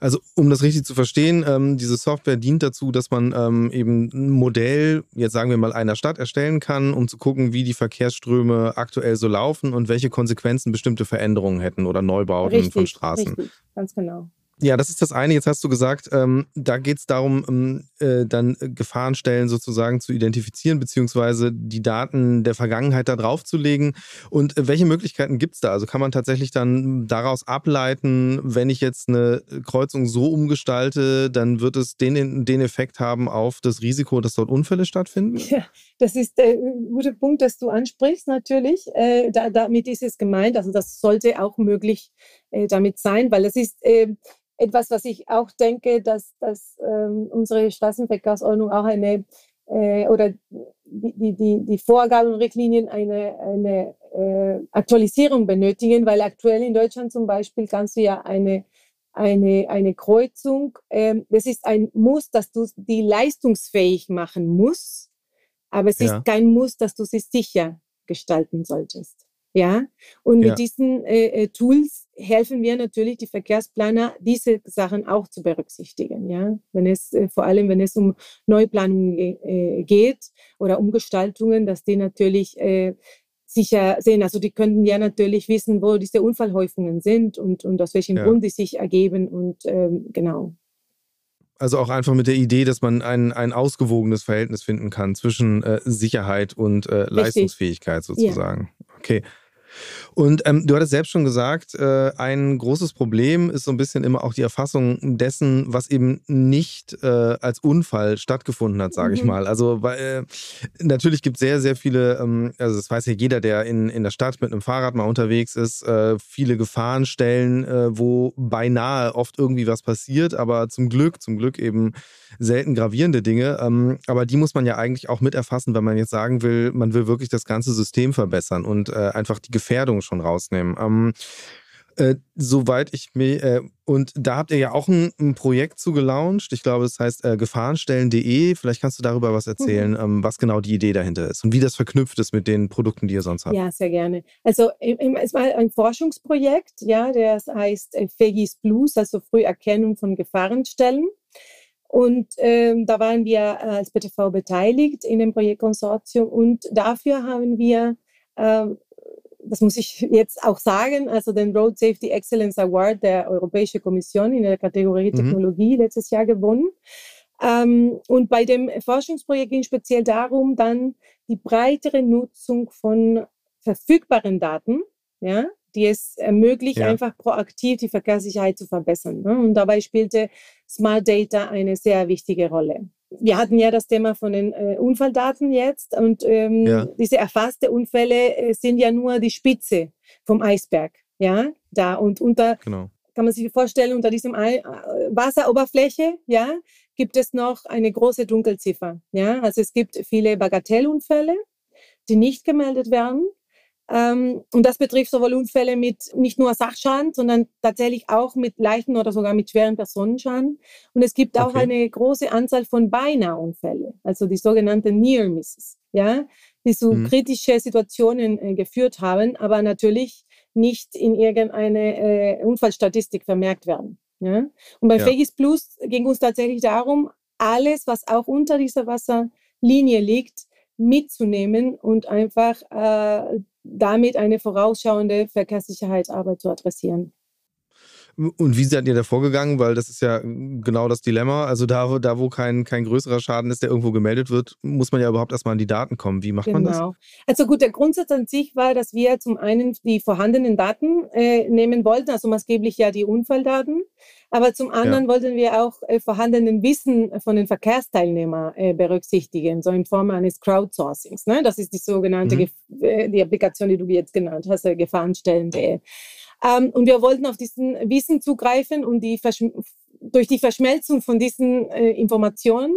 Also um das richtig zu verstehen, ähm, diese Software dient dazu, dass man ähm, eben ein Modell, jetzt sagen wir mal einer Stadt erstellen kann, um zu gucken, wie die Verkehrsströme aktuell so laufen und welche Konsequenzen bestimmte Veränderungen hätten oder Neubauten richtig, von Straßen. Richtig, ganz genau. Ja, das ist das eine. Jetzt hast du gesagt, ähm, da geht es darum, ähm, äh, dann Gefahrenstellen sozusagen zu identifizieren, beziehungsweise die Daten der Vergangenheit da draufzulegen. Und äh, welche Möglichkeiten gibt es da? Also kann man tatsächlich dann daraus ableiten, wenn ich jetzt eine Kreuzung so umgestalte, dann wird es den, den Effekt haben auf das Risiko, dass dort Unfälle stattfinden? Ja, das ist der äh, gute Punkt, dass du ansprichst, natürlich. Äh, da, damit ist es gemeint. Also das sollte auch möglich äh, damit sein, weil es ist äh, etwas, was ich auch denke, dass, dass ähm, unsere Straßenverkehrsordnung auch eine äh, oder die, die, die Vorgaben und Richtlinien eine, eine äh, Aktualisierung benötigen, weil aktuell in Deutschland zum Beispiel kannst du ja eine, eine, eine Kreuzung, äh, das ist ein Muss, dass du die leistungsfähig machen musst, aber es ja. ist kein Muss, dass du sie sicher gestalten solltest. Ja, und mit diesen äh, äh, Tools helfen wir natürlich die Verkehrsplaner, diese Sachen auch zu berücksichtigen. Ja, wenn es äh, vor allem, wenn es um Neuplanungen äh, geht oder Umgestaltungen, dass die natürlich äh, sicher sehen. Also die könnten ja natürlich wissen, wo diese Unfallhäufungen sind und, und aus welchem ja. Grund die sich ergeben und ähm, genau. Also auch einfach mit der Idee, dass man ein, ein ausgewogenes Verhältnis finden kann zwischen äh, Sicherheit und äh, Leistungsfähigkeit sozusagen. Ja. Okay. Und ähm, du hattest selbst schon gesagt, äh, ein großes Problem ist so ein bisschen immer auch die Erfassung dessen, was eben nicht äh, als Unfall stattgefunden hat, sage mhm. ich mal. Also weil, äh, natürlich gibt es sehr, sehr viele, ähm, also das weiß ja jeder, der in, in der Stadt mit einem Fahrrad mal unterwegs ist, äh, viele Gefahrenstellen, äh, wo beinahe oft irgendwie was passiert, aber zum Glück, zum Glück eben selten gravierende Dinge. Ähm, aber die muss man ja eigentlich auch mit erfassen, wenn man jetzt sagen will, man will wirklich das ganze System verbessern und äh, einfach die Gefährdung schon rausnehmen. Ähm, äh, soweit ich mir, äh, und da habt ihr ja auch ein, ein Projekt zu gelauncht. Ich glaube, das heißt äh, gefahrenstellen.de. Vielleicht kannst du darüber was erzählen, mhm. ähm, was genau die Idee dahinter ist und wie das verknüpft ist mit den Produkten, die ihr sonst habt. Ja, sehr gerne. Also es war ein Forschungsprojekt, ja, das heißt äh, FEGIS Blues, also Früherkennung von Gefahrenstellen. Und ähm, da waren wir äh, als BTV beteiligt in dem Projektkonsortium und dafür haben wir ähm, das muss ich jetzt auch sagen, also den Road Safety Excellence Award der Europäischen Kommission in der Kategorie mhm. Technologie letztes Jahr gewonnen. Ähm, und bei dem Forschungsprojekt ging es speziell darum, dann die breitere Nutzung von verfügbaren Daten, ja, die es ermöglicht, Ja. einfach proaktiv die Verkehrssicherheit zu verbessern. Ne? Und dabei spielte Smart Data eine sehr wichtige Rolle. Wir hatten ja das Thema von den äh, Unfalldaten jetzt und ähm, Ja. diese erfasste Unfälle äh, sind ja nur die Spitze vom Eisberg. Ja, da und unter Genau. kann man sich vorstellen, unter diesem äh, Wasseroberfläche, ja, gibt es noch eine große Dunkelziffer. Ja, also es gibt viele Bagatellunfälle, die nicht gemeldet werden. Ähm, und das betrifft sowohl Unfälle mit nicht nur Sachschaden, sondern tatsächlich auch mit leichten oder sogar mit schweren Personenschaden. Und es gibt auch Okay. eine große Anzahl von Beinahe-Unfälle, also die sogenannten Near Misses, ja, die zu Mhm. kritische Situationen äh, geführt haben, aber natürlich nicht in irgendeine äh, Unfallstatistik vermerkt werden. Ja? Und bei Ja. Fegis Plus ging uns tatsächlich darum, alles, was auch unter dieser Wasserlinie liegt, mitzunehmen und einfach äh, damit eine vorausschauende Verkehrssicherheitsarbeit zu adressieren. Und wie seid ihr da vorgegangen? Weil das ist ja genau das Dilemma. Also da, wo- da wo kein, kein größerer Schaden ist, der irgendwo gemeldet wird, muss man ja überhaupt erstmal an die Daten kommen. Wie macht man das? Genau. Also gut, der Grundsatz an sich war, dass wir zum einen die vorhandenen Daten äh, nehmen wollten, also maßgeblich ja die Unfalldaten, aber zum anderen wollten wir auch äh, vorhandenen Wissen von den Verkehrsteilnehmern äh, berücksichtigen, so in Form eines Crowdsourcings. Ne? Das ist die sogenannte Mhm. Äh, die Applikation, die du jetzt genannt hast, äh, Gefahrenstellen.de. Ähm, und wir wollten auf diesen Wissen zugreifen und die durch die Verschmelzung von diesen äh, Informationen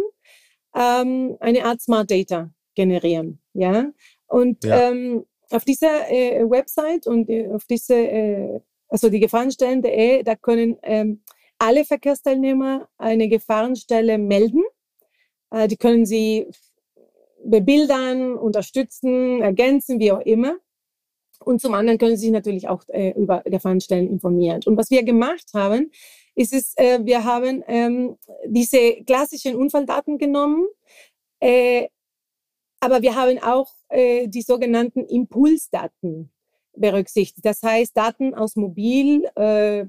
ähm, eine Art Smart Data generieren. Ja? Und Ja. ähm, auf dieser äh, Website und äh, auf diese, äh, also die Gefahrenstellen.de, da können ähm, alle Verkehrsteilnehmer eine Gefahrenstelle melden. Äh, die können sie bebildern, unterstützen, ergänzen, wie auch immer. Und zum anderen können Sie sich natürlich auch äh, über Gefahrenstellen informieren. Und was wir gemacht haben, ist es, äh, wir haben ähm, diese klassischen Unfalldaten genommen, äh, aber wir haben auch äh, die sogenannten Impulsdaten berücksichtigt. Das heißt, Daten aus Mobil, äh,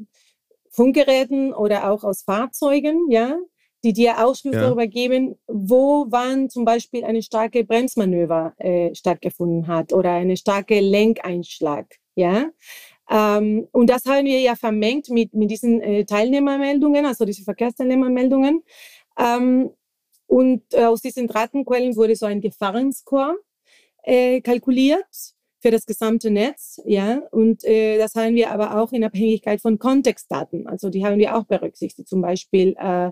Funkgeräten oder auch aus Fahrzeugen, ja, die dir Ausschluss Ja. darüber geben, wo wann zum Beispiel eine starke Bremsmanöver äh, stattgefunden hat oder eine starke Lenkeinschlag, ja. Ähm, und das haben wir ja vermengt mit, mit diesen äh, Teilnehmermeldungen, also diese Verkehrsteilnehmermeldungen. Ähm, und äh, aus diesen Datenquellen wurde so ein Gefahrenscore äh, kalkuliert für das gesamte Netz, ja. Und äh, das haben wir aber auch in Abhängigkeit von Kontextdaten. Also die haben wir auch berücksichtigt. Zum Beispiel, äh,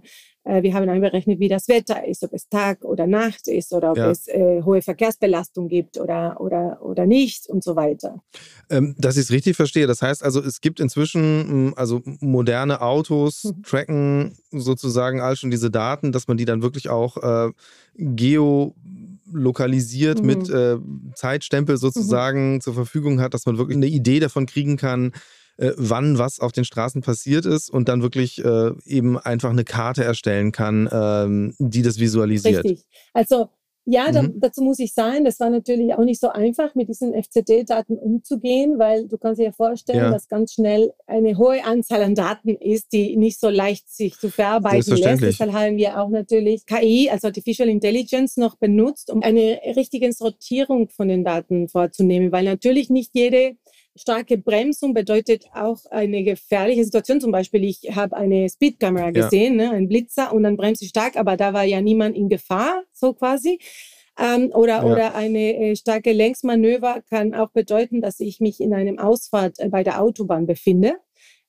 wir haben einberechnet, wie das Wetter ist, ob es Tag oder Nacht ist oder ob Ja. es äh, hohe Verkehrsbelastung gibt oder, oder, oder nicht und so weiter. Ähm, dass ich es richtig verstehe. Das heißt also, es gibt inzwischen m, also moderne Autos, Mhm. tracken sozusagen all schon diese Daten, dass man die dann wirklich auch äh, geolokalisiert Mhm. mit äh, Zeitstempel sozusagen zur Verfügung hat, dass man wirklich eine Idee davon kriegen kann, äh, wann was auf den Straßen passiert ist und dann wirklich äh, eben einfach eine Karte erstellen kann, ähm, die das visualisiert. Richtig. Also ja, da, Mhm. dazu muss ich sagen, das war natürlich auch nicht so einfach, mit diesen FCD-Daten umzugehen, weil du kannst dir ja vorstellen, Ja. dass ganz schnell eine hohe Anzahl an Daten ist, die nicht so leicht sich zu verarbeiten lässt. Deshalb haben wir auch natürlich KI, also Artificial Intelligence, noch benutzt, um eine richtige Sortierung von den Daten vorzunehmen, weil natürlich nicht jede starke Bremsung bedeutet auch eine gefährliche Situation. Zum Beispiel, ich habe eine Speedkamera Ja. gesehen, ne, ein Blitzer, und dann bremse ich stark, aber da war ja niemand in Gefahr, so quasi. Ähm, oder, Ja. oder eine äh, starke Längsmanöver kann auch bedeuten, dass ich mich in einem Ausfahrt äh, bei der Autobahn befinde.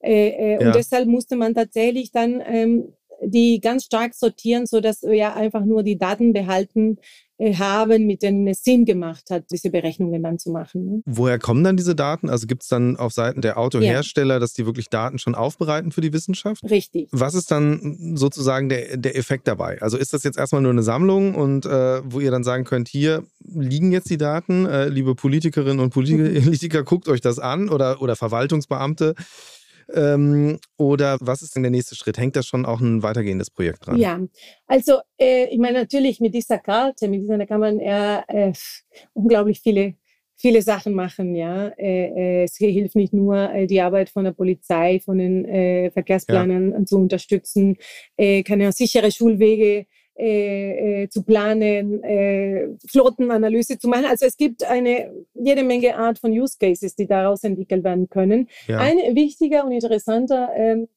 Äh, äh, Ja. Und deshalb musste man tatsächlich dann ähm, die ganz stark sortieren, so dass wir einfach nur die Daten behalten äh, haben, mit denen es Sinn gemacht hat, diese Berechnungen dann zu machen. Ne? Woher kommen dann diese Daten? Also gibt es dann auf Seiten der Autohersteller, dass die wirklich Daten schon aufbereiten für die Wissenschaft? Richtig. Was ist dann sozusagen der, der Effekt dabei? Also ist das jetzt erstmal nur eine Sammlung und äh, wo ihr dann sagen könnt, hier liegen jetzt die Daten, äh, liebe Politikerinnen und Politiker, Politiker, guckt euch das an oder, oder Verwaltungsbeamte. Ähm, oder was ist denn der nächste Schritt? Hängt da schon auch ein weitergehendes Projekt dran? Ja, also äh, ich meine natürlich mit dieser Karte, mit dieser da kann man ja äh, unglaublich viele viele Sachen machen. Ja, äh, äh, es hilft nicht nur äh, die Arbeit von der Polizei, von den Verkehrsplanern zu unterstützen, kann ja sichere Schulwege äh, äh, zu planen, äh, Flottenanalyse zu machen. Also es gibt eine jede Menge Art von Use Cases, die daraus entwickelt werden können. Ja. Ein wichtiger und interessanter ähm,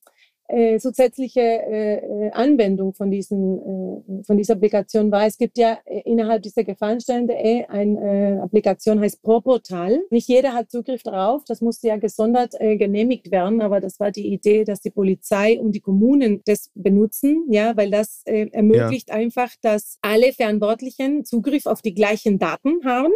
äh, zusätzliche äh, äh, Anwendung von, diesen, äh, von dieser Applikation war, es gibt ja äh, innerhalb dieser Gefahrenstände äh, eine äh, Applikation, heißt ProPortal. Nicht jeder hat Zugriff darauf, das musste ja gesondert genehmigt werden, aber das war die Idee, dass die Polizei und die Kommunen das benutzen, ja, weil das ermöglicht ja. einfach, dass alle Verantwortlichen Zugriff auf die gleichen Daten haben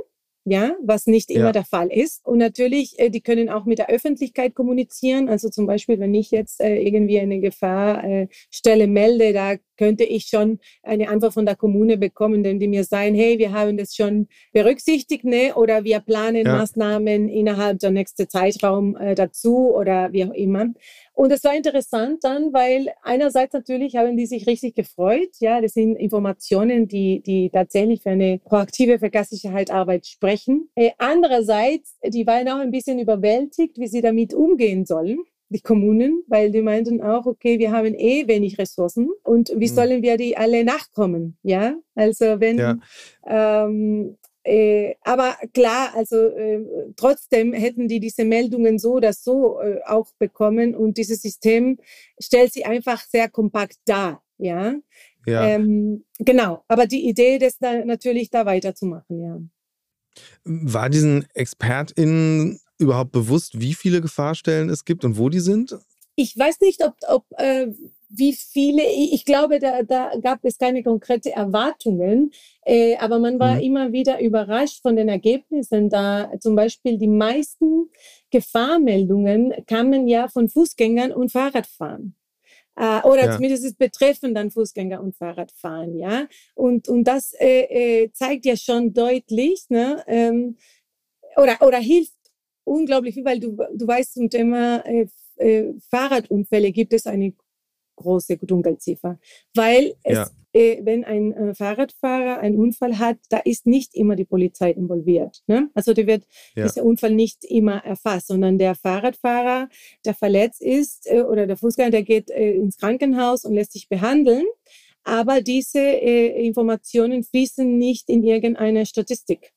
ja, was nicht immer ja. der Fall ist. Und natürlich, äh, die können auch mit der Öffentlichkeit kommunizieren. Also zum Beispiel, wenn ich jetzt äh, irgendwie eine Gefahrstelle äh, melde, da könnte ich schon eine Antwort von der Kommune bekommen, denn die mir sagen, hey, wir haben das schon berücksichtigt, ne? oder wir planen ja. Maßnahmen innerhalb der nächsten Zeitraum äh, dazu oder wie auch immer. Und es war interessant dann, weil einerseits natürlich haben die sich richtig gefreut. Ja, das sind Informationen, die, die tatsächlich für eine proaktive Verkehrssicherheitsarbeit sprechen. Äh, andererseits, die waren auch ein bisschen überwältigt, wie sie damit umgehen sollen die Kommunen, weil die meinten auch, okay, wir haben eh wenig Ressourcen und wie mhm. sollen wir die alle nachkommen? Ja, also wenn, ja. Ähm, äh, aber klar, also äh, trotzdem hätten die diese Meldungen so oder so äh, auch bekommen und dieses System stellt sie einfach sehr kompakt dar. Ja, ja. Ähm, genau. Aber die Idee, das da natürlich da weiterzumachen, ja. War diesen ExpertInnen überhaupt bewusst, wie viele Gefahrstellen es gibt und wo die sind? Ich weiß nicht, ob, ob äh, wie viele, ich glaube, da, da gab es keine konkrete Erwartungen, äh, aber man war mhm. immer wieder überrascht von den Ergebnissen, da zum Beispiel die meisten Gefahrmeldungen kamen ja von Fußgängern und Fahrradfahren. Äh, oder ja. zumindest betreffen dann Fußgänger und Fahrradfahren, ja. Und, und das äh, äh, zeigt ja schon deutlich, ne, ähm, oder, oder hilft unglaublich viel, weil du, du weißt zum Thema äh, äh, Fahrradunfälle gibt es eine große Dunkelziffer, weil es, ja. äh, wenn ein äh, Fahrradfahrer einen Unfall hat, da ist nicht immer die Polizei involviert. Ne? Also da wird ja. dieser Unfall nicht immer erfasst, sondern der Fahrradfahrer, der verletzt ist äh, oder der Fußgänger, der geht äh, ins Krankenhaus und lässt sich behandeln. Aber diese äh, Informationen fließen nicht in irgendeine Statistik.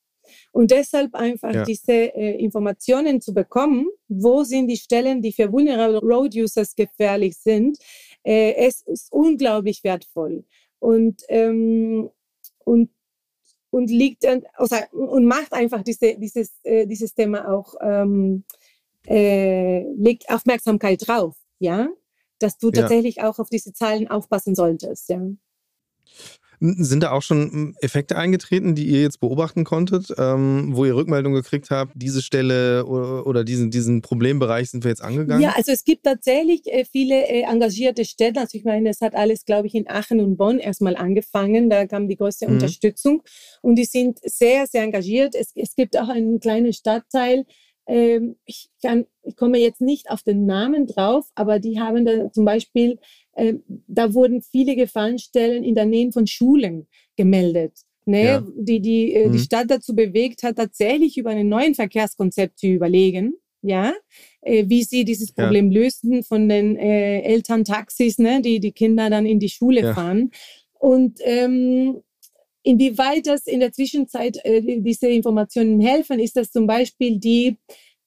Und deshalb einfach ja. diese äh, Informationen zu bekommen, wo sind die Stellen, die für vulnerable Road Users gefährlich sind, äh, es ist unglaublich wertvoll und, ähm, und, und liegt also, und macht einfach diese, dieses, äh, dieses Thema auch, ähm, äh, legt Aufmerksamkeit drauf, ja, dass du tatsächlich ja. auch auf diese Zahlen aufpassen solltest, ja. Sind da auch schon hm, Effekte eingetreten, die ihr jetzt beobachten konntet, ähm, wo ihr Rückmeldung gekriegt habt, diese Stelle oder, oder, diesen, diesen Problembereich sind wir jetzt angegangen? Ja, also es gibt tatsächlich äh, viele äh, engagierte Stellen. Also ich meine, es hat alles, glaube ich, in Aachen und Bonn erstmal angefangen. Da kam die größte mhm. Unterstützung und die sind sehr, sehr engagiert. Es, es gibt auch einen kleinen Stadtteil, ähm, ich, kann, ich komme jetzt nicht auf den Namen drauf, aber die haben da zum Beispiel, äh, da wurden viele Gefallenstellen in der Nähe von Schulen gemeldet. Ne, ja. die, die, äh, mhm. die Stadt dazu bewegt hat, tatsächlich über einen neuen Verkehrskonzept zu überlegen, ja, äh, wie sie dieses Problem ja. lösen von den äh, Elterntaxis, ne, die die Kinder dann in die Schule ja. fahren. Und ähm, Inwieweit das in der Zwischenzeit äh, diese Informationen helfen, ist das zum Beispiel die,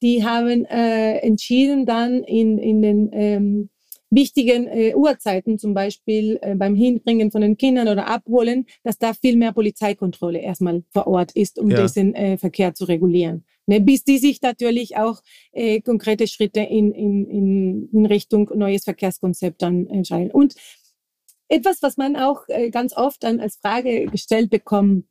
die haben äh, entschieden dann in, in den ähm, wichtigen äh, Uhrzeiten, zum Beispiel äh, beim Hinbringen von den Kindern oder Abholen, dass da viel mehr Polizeikontrolle erstmal vor Ort ist, um ja. diesen äh, Verkehr zu regulieren. Ne, bis die sich natürlich auch äh, konkrete Schritte in, in, in, Richtung neues Verkehrskonzept dann entscheiden. Und etwas, was man auch äh, ganz oft dann als Frage gestellt bekommt,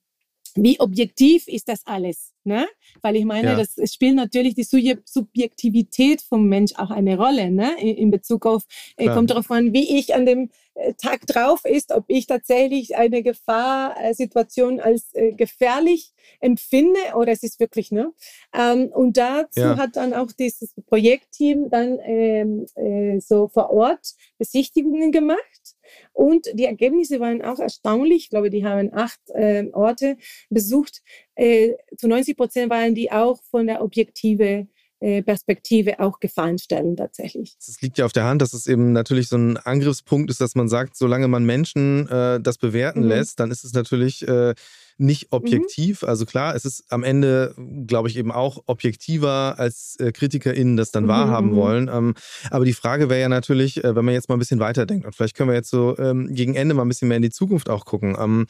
wie objektiv ist das alles? Ne? Weil ich meine, ja. das spielt natürlich die Subjektivität vom Mensch auch eine Rolle, ne? In Bezug auf, äh, kommt darauf an, wie ich an dem äh, Tag drauf ist, ob ich tatsächlich eine Gefahrsituation als äh, gefährlich empfinde oder es ist wirklich, ne? Ähm, und dazu ja. hat dann auch dieses Projektteam dann ähm, äh, so vor Ort Besichtigungen gemacht und die Ergebnisse waren auch erstaunlich. Ich glaube, die haben acht äh, Orte besucht. Äh, zu 90 Prozent waren die auch von der Objektive äh, Perspektive auch Gefahren stellen tatsächlich. Es liegt ja auf der Hand, dass es eben natürlich so ein Angriffspunkt ist, dass man sagt, solange man Menschen äh, das bewerten mhm. lässt, dann ist es natürlich äh, nicht mhm. objektiv. Mhm. Also klar, es ist am Ende, glaube ich, eben auch objektiver, als äh, KritikerInnen das dann mhm. wahrhaben mhm. wollen. Ähm, aber die Frage wäre ja natürlich, äh, wenn man jetzt mal ein bisschen weiterdenkt und vielleicht können wir jetzt so ähm, gegen Ende mal ein bisschen mehr in die Zukunft auch gucken. Ähm,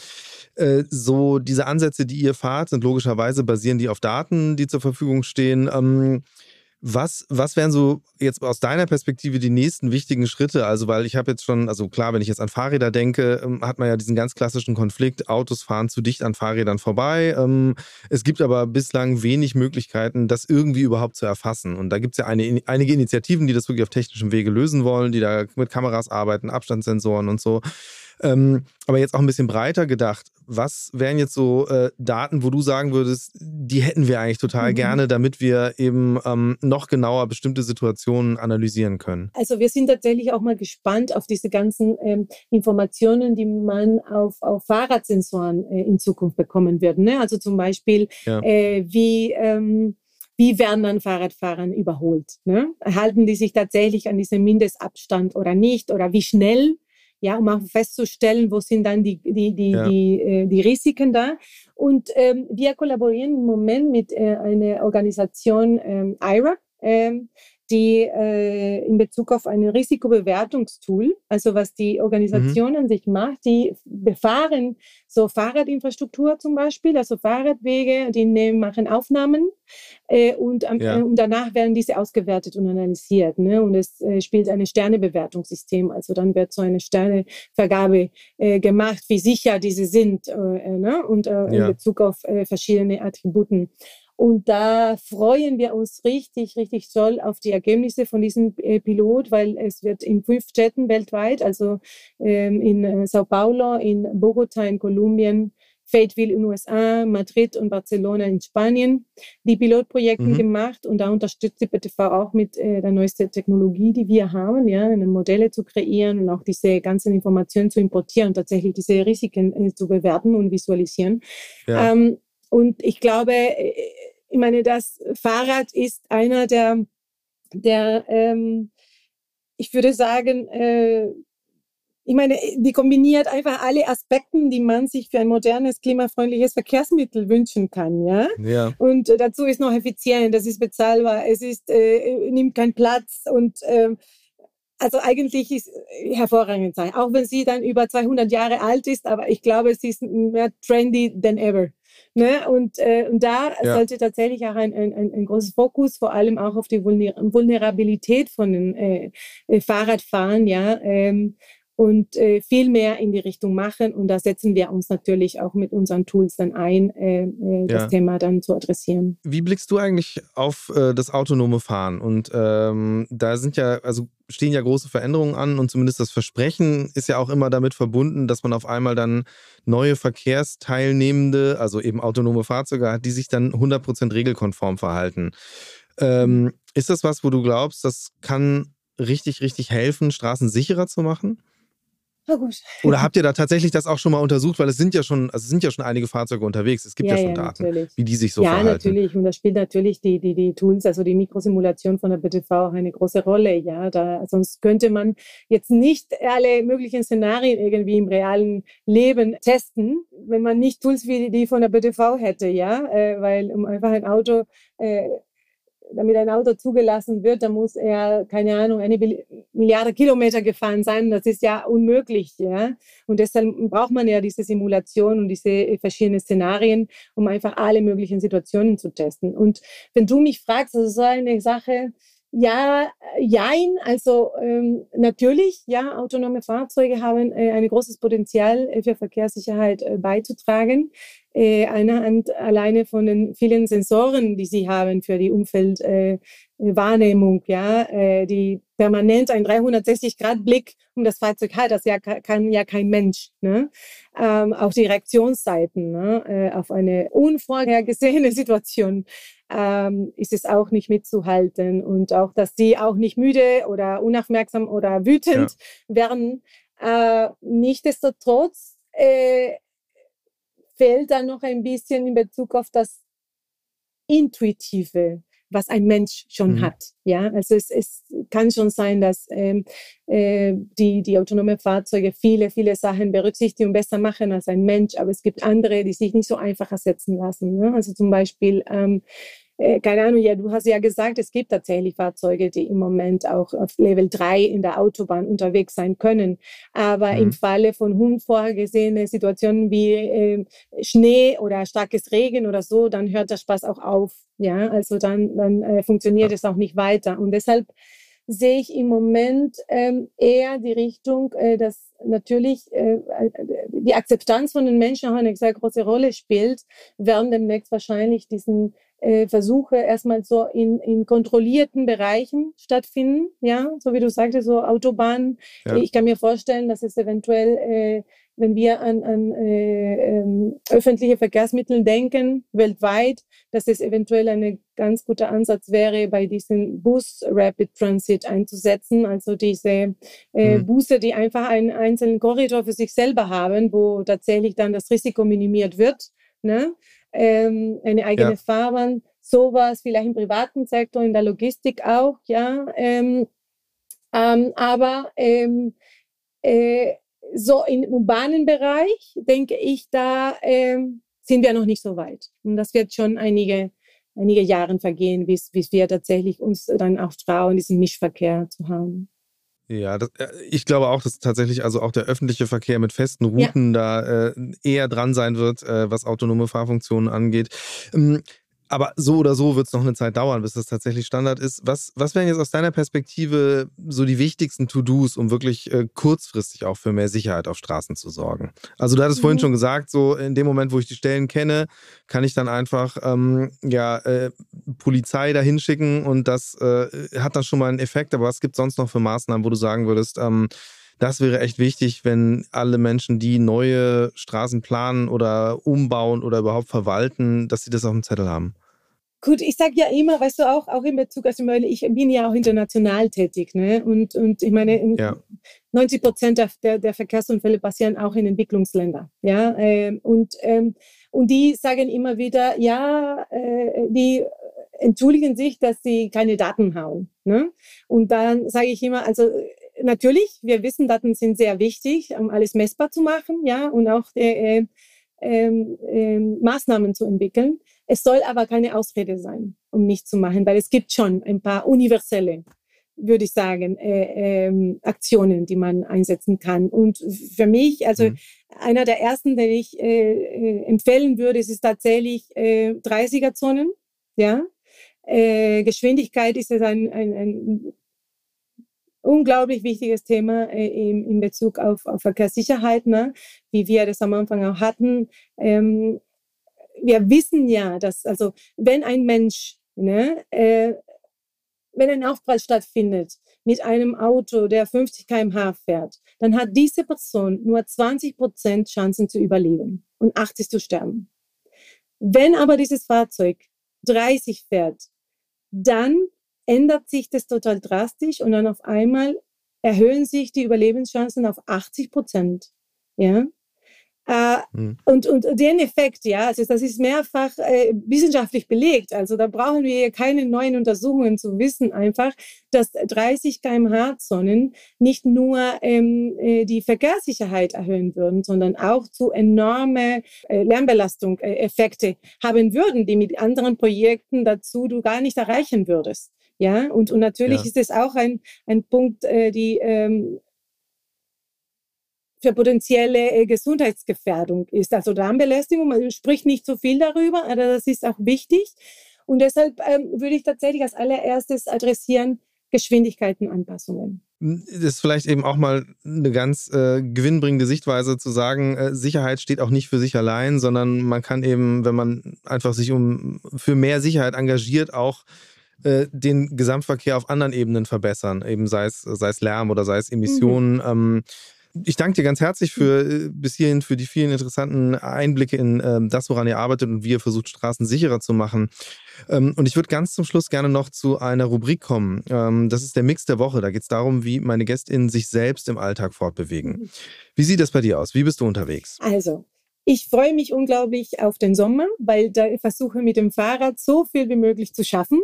äh, so diese Ansätze, die ihr fahrt, sind logischerweise basieren die auf Daten, die zur Verfügung stehen. Was, was wären so jetzt aus deiner Perspektive die nächsten wichtigen Schritte? Also, weil ich habe jetzt schon, also klar, wenn ich jetzt an Fahrräder denke, ähm, hat man ja diesen ganz klassischen Konflikt, Autos fahren zu dicht an Fahrrädern vorbei. Ähm, es gibt aber bislang wenig Möglichkeiten, das irgendwie überhaupt zu erfassen. Und da gibt es ja eine, einige Initiativen, die das wirklich auf technischem Wege lösen wollen, die da mit Kameras arbeiten, Abstandssensoren und so. Ähm, aber jetzt auch ein bisschen breiter gedacht, was wären jetzt so äh, Daten, wo du sagen würdest, die hätten wir eigentlich total mhm. gerne, damit wir eben ähm, noch genauer bestimmte Situationen analysieren können? Also wir sind tatsächlich auch mal gespannt auf diese ganzen ähm, Informationen, die man auf, auf Fahrradsensoren äh, in Zukunft bekommen wird. Ne? Also zum Beispiel, ja. äh, wie ähm, wie werden dann Fahrradfahrern überholt? Ne? Halten die sich tatsächlich an diesen Mindestabstand oder nicht? Oder wie schnell ja, um auch festzustellen, wo sind dann die, die, die, ja. die, äh, die Risiken da. Und ähm, wir kollaborieren im Moment mit äh, einer Organisation ähm, IRA, ähm, die äh, in Bezug auf ein Risikobewertungstool, also was die Organisation mhm. an sich macht, die befahren so Fahrradinfrastruktur zum Beispiel, also Fahrradwege, die nehmen, machen Aufnahmen äh, und, ja. äh, und danach werden diese ausgewertet und analysiert. Ne? Und es äh, spielt ein Sternebewertungssystem, also dann wird so eine Sternevergabe äh, gemacht, wie sicher diese sind ne? und ja. in Bezug auf verschiedene Attributen. Und da freuen wir uns richtig, richtig toll auf die Ergebnisse von diesem äh, Pilot, weil es wird in fünf Städten weltweit, also ähm, in äh, Sao Paulo, in Bogota in Kolumbien, Fayetteville in den USA, Madrid und Barcelona in Spanien die Pilotprojekte mhm. gemacht und da unterstützt die BTV auch mit äh, der neuesten Technologie, die wir haben, ja, Modelle zu kreieren und auch diese ganzen Informationen zu importieren und tatsächlich diese Risiken äh, zu bewerten und visualisieren. Ja. Ähm, und ich glaube, äh, ich meine, das Fahrrad ist einer der, der ähm, ich würde sagen, äh, ich meine, die kombiniert einfach alle Aspekte, die man sich für ein modernes, klimafreundliches Verkehrsmittel wünschen kann, ja. ja. Und äh, dazu ist noch effizient, das ist bezahlbar, es ist äh, nimmt keinen Platz und äh, also eigentlich ist äh, hervorragend sein, auch wenn sie dann über 200 Jahre alt ist, aber ich glaube, sie ist mehr trendy than ever. Ne? Und, äh, und da ja. sollte tatsächlich auch ein, ein, ein großes Fokus vor allem auch auf die Vulnerabilität von den äh, äh, Fahrradfahren, ja, ähm, und äh, viel mehr in die Richtung machen. Und da setzen wir uns natürlich auch mit unseren Tools dann ein, äh, äh, das ja. Thema dann zu adressieren. Wie blickst du eigentlich auf äh, das autonome Fahren? Und ähm, da sind ja, also stehen ja große Veränderungen an und zumindest das Versprechen ist ja auch immer damit verbunden, dass man auf einmal dann neue Verkehrsteilnehmende, also eben autonome Fahrzeuge hat, die sich dann 100% regelkonform verhalten. Ähm, ist das was, wo du glaubst, das kann richtig, richtig helfen, Straßen sicherer zu machen? Na gut. Oder habt ihr da tatsächlich das auch schon mal untersucht? Weil es sind ja schon, also es sind ja schon einige Fahrzeuge unterwegs. Es gibt ja, ja schon ja, Daten, natürlich. wie die sich so ja, verhalten. Ja, natürlich. Und da spielt natürlich die, die, die Tools, also die Mikrosimulation von der BTV auch eine große Rolle. Ja, da, sonst könnte man jetzt nicht alle möglichen Szenarien irgendwie im realen Leben testen, wenn man nicht Tools wie die von der BTV hätte. Ja, äh, weil um einfach ein Auto äh, damit ein Auto zugelassen wird, dann muss er, keine Ahnung, eine Milliarde Kilometer gefahren sein. Das ist ja unmöglich. Ja? Und deshalb braucht man ja diese Simulation und diese äh, verschiedenen Szenarien, um einfach alle möglichen Situationen zu testen. Und wenn du mich fragst, das ist so eine Sache, ja, jein. Also ähm, natürlich, ja, autonome Fahrzeuge haben äh, ein großes Potenzial äh, für Verkehrssicherheit äh, beizutragen. Äh, Hand alleine von den vielen Sensoren, die sie haben für die Umfeldwahrnehmung, äh, ja, äh, die permanent ein 360-Grad-Blick um das Fahrzeug hat, das ja kann ja kein Mensch. Ne? Ähm, auch die Reaktionszeiten ne? äh, auf eine unvorhergesehene Situation ähm, ist es auch nicht mitzuhalten und auch, dass sie auch nicht müde oder unaufmerksam oder wütend ja. werden. Äh, Nichtsdestotrotz äh, fehlt da noch ein bisschen in Bezug auf das Intuitive. was ein Mensch schon mhm. hat. Ja, also es, es kann schon sein, dass ähm, äh, die, die autonome Fahrzeuge viele, viele Sachen berücksichtigen und besser machen als ein Mensch, aber es gibt andere, die sich nicht so einfach ersetzen lassen. Ne? Also zum Beispiel ähm, äh, keine Ahnung, ja, du hast ja gesagt, es gibt tatsächlich Fahrzeuge, die im Moment auch auf Level 3 in der Autobahn unterwegs sein können. Aber mhm. im Falle von unvorhergesehenen Situationen wie äh, Schnee oder starkes Regen oder so, dann hört der Spaß auch auf. Ja, also dann, dann äh, funktioniert ja. es auch nicht weiter. Und deshalb sehe ich im Moment ähm, eher die Richtung, äh, dass natürlich äh, äh die Akzeptanz von den Menschen auch eine sehr große Rolle spielt, werden demnächst wahrscheinlich diesen äh, Versuche erstmal so in, in kontrollierten Bereichen stattfinden, ja, so wie du sagtest, so Autobahnen. Ja. Ich kann mir vorstellen, dass es eventuell, äh, wenn wir an, an äh, ähm, öffentliche Verkehrsmittel denken, weltweit, dass es eventuell ein ganz guter Ansatz wäre, bei diesem Bus Rapid Transit einzusetzen, also diese äh, mhm. Busse, die einfach einen einzelnen Korridor für sich selber haben, wo tatsächlich dann das Risiko minimiert wird. Ne? ähm, eine eigene ja. Fahrbahn, sowas, vielleicht im privaten Sektor, in der Logistik auch, ja. Ähm, ähm, aber ähm, äh, so im urbanen Bereich, denke ich, da ähm, sind wir noch nicht so weit. Und das wird schon einige, einige Jahre vergehen, bis, bis wir tatsächlich uns dann auch trauen, diesen Mischverkehr zu haben. Ja, das, äh, ich glaube auch, dass tatsächlich also auch der öffentliche Verkehr mit festen Routen ja. da äh, eher dran sein wird, äh, was autonome Fahrfunktionen angeht. Ähm, aber so oder so wird es noch eine Zeit dauern, bis das tatsächlich Standard ist. Was, was wären jetzt aus deiner Perspektive so die wichtigsten To-Dos, um wirklich äh, kurzfristig auch für mehr Sicherheit auf Straßen zu sorgen? Also du hattest mhm. vorhin schon gesagt, so in dem Moment, wo ich die Stellen kenne, kann ich dann einfach ähm, ja, äh, Polizei da hinschicken und das äh, hat dann schon mal einen Effekt. Aber was gibt es sonst noch für Maßnahmen, wo du sagen würdest, ähm, das wäre echt wichtig, wenn alle Menschen, die neue Straßen planen oder umbauen oder überhaupt verwalten, dass sie das auf dem Zettel haben. Gut, ich sage ja immer, weißt du auch, auch in Bezug, also ich bin ja auch international tätig, ne? Und, und ich meine, ja. 90 Prozent der, der, Verkehrsunfälle passieren auch in Entwicklungsländern, ja? Ähm, und, ähm, und die sagen immer wieder, ja, äh, die entschuldigen sich, dass sie keine Daten haben, ne? Und dann sage ich immer, also natürlich, wir wissen, Daten sind sehr wichtig, um alles messbar zu machen, ja, und auch äh, äh, äh, Maßnahmen zu entwickeln. Es soll aber keine Ausrede sein, um nicht zu machen, weil es gibt schon ein paar universelle, würde ich sagen, äh, ähm, Aktionen, die man einsetzen kann. Und für mich, also mhm. einer der ersten, den ich äh, äh empfehlen würde, ist, ist tatsächlich äh, 30er-Zonen. Ja, äh, Geschwindigkeit ist es ein, ein, ein unglaublich wichtiges Thema äh, in, in Bezug auf, auf Verkehrssicherheit, ne? wie wir das am Anfang auch hatten. Ähm, wir wissen ja, dass, also, wenn ein Mensch, ne, äh, wenn ein Aufprall stattfindet mit einem Auto, der 50 km/h fährt, dann hat diese Person nur 20 Prozent Chancen zu überleben und 80 zu sterben. Wenn aber dieses Fahrzeug 30 fährt, dann ändert sich das total drastisch und dann auf einmal erhöhen sich die Überlebenschancen auf 80 Prozent. Ja, äh, mhm. und, und den Effekt, ja, also das ist mehrfach äh, wissenschaftlich belegt. Also da brauchen wir keine neuen Untersuchungen zu wissen, einfach, dass 30 kmh Zonen nicht nur ähm, äh, die Verkehrssicherheit erhöhen würden, sondern auch zu enorme äh, Lärmbelastung äh, haben würden, die mit anderen Projekten dazu du gar nicht erreichen würdest. Ja, und, und natürlich ja. ist es auch ein, ein Punkt, äh, die ähm, für potenzielle äh, Gesundheitsgefährdung ist. Also Darmbelästigung, man spricht nicht so viel darüber, aber das ist auch wichtig. Und deshalb ähm, würde ich tatsächlich als allererstes adressieren Geschwindigkeitenanpassungen. Hm, das ist vielleicht eben auch mal eine ganz äh, gewinnbringende Sichtweise zu sagen, äh, Sicherheit steht auch nicht für sich allein, sondern man kann eben, wenn man einfach sich um für mehr Sicherheit engagiert, auch äh, den Gesamtverkehr auf anderen Ebenen verbessern, eben sei es, sei es Lärm oder sei es Emissionen. Mhm. Ähm, ich danke dir ganz herzlich für äh, bis hierhin für die vielen interessanten Einblicke in ähm, das, woran ihr arbeitet und wie ihr versucht, Straßen sicherer zu machen. Ähm, und ich würde ganz zum Schluss gerne noch zu einer Rubrik kommen. Ähm, das ist der Mix der Woche. Da geht es darum, wie meine GästInnen sich selbst im Alltag fortbewegen. Wie sieht das bei dir aus? Wie bist du unterwegs? Also, Ich freue mich unglaublich auf den Sommer, weil da versuche mit dem Fahrrad so viel wie möglich zu schaffen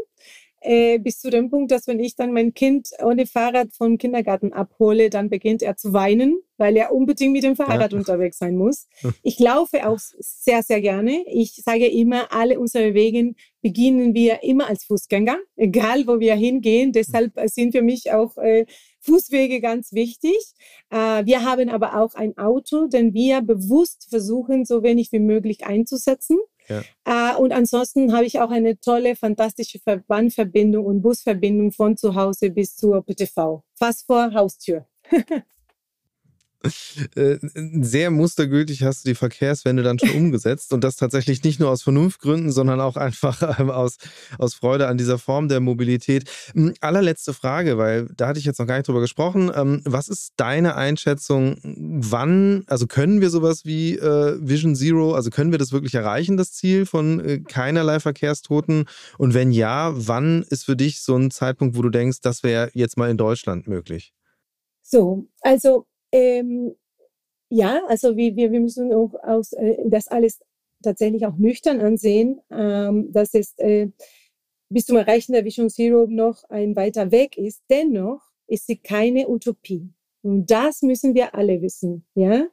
äh, bis zu dem Punkt, dass wenn ich dann mein Kind ohne Fahrrad vom Kindergarten abhole, dann beginnt er zu weinen, weil er unbedingt mit dem Fahrrad ja. unterwegs sein muss. Ich laufe auch sehr, sehr gerne. Ich sage immer, alle unsere Wege beginnen wir immer als Fußgänger, egal wo wir hingehen. Deshalb sind für mich auch äh, Fußwege ganz wichtig. Äh, wir haben aber auch ein Auto, den wir bewusst versuchen, so wenig wie möglich einzusetzen. Ja. Äh, und ansonsten habe ich auch eine tolle, fantastische Bahnverbindung und Busverbindung von zu Hause bis zur PTV. Fast vor Haustür. Äh, sehr mustergültig hast du die Verkehrswende dann schon umgesetzt und das tatsächlich nicht nur aus Vernunftgründen, sondern auch einfach ähm, aus, aus Freude an dieser Form der Mobilität. Allerletzte Frage, weil da hatte ich jetzt noch gar nicht drüber gesprochen. Ähm, was ist deine Einschätzung? Wann, also können wir sowas wie äh, Vision Zero, also können wir das wirklich erreichen, das Ziel von äh, keinerlei Verkehrstoten? Und wenn ja, wann ist für dich so ein Zeitpunkt, wo du denkst, das wäre jetzt mal in Deutschland möglich? So, also ähm, ja, also wir, wir, wir müssen auch aus, äh, das alles tatsächlich auch nüchtern ansehen. Ähm, dass es äh, bis zum Erreichen der Vision Zero noch ein weiter Weg ist. Dennoch ist sie keine Utopie. Und das müssen wir alle wissen. Ja,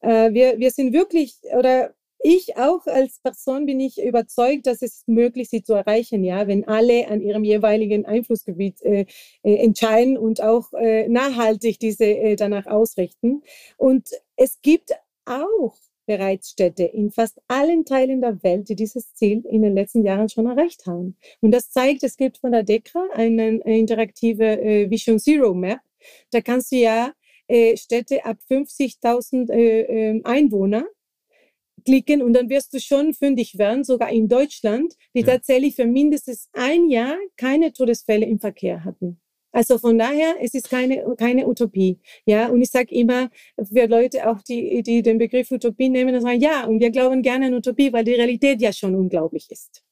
äh, wir, wir sind wirklich oder ich auch als Person bin ich überzeugt, dass es möglich ist, sie zu erreichen, ja, wenn alle an ihrem jeweiligen Einflussgebiet äh, äh, entscheiden und auch äh, nachhaltig diese äh, danach ausrichten. Und es gibt auch bereits Städte in fast allen Teilen der Welt, die dieses Ziel in den letzten Jahren schon erreicht haben. Und das zeigt, es gibt von der DECRA eine interaktive äh, Vision Zero Map. Da kannst du ja äh, Städte ab 50.000 äh, Einwohner klicken und dann wirst du schon fündig werden, sogar in Deutschland, die ja. tatsächlich für mindestens ein Jahr keine Todesfälle im Verkehr hatten. Also von daher, es ist keine, keine Utopie. Ja, und ich sage immer für Leute auch, die, die den Begriff Utopie nehmen, und sagen, ja, und wir glauben gerne an Utopie, weil die Realität ja schon unglaublich ist.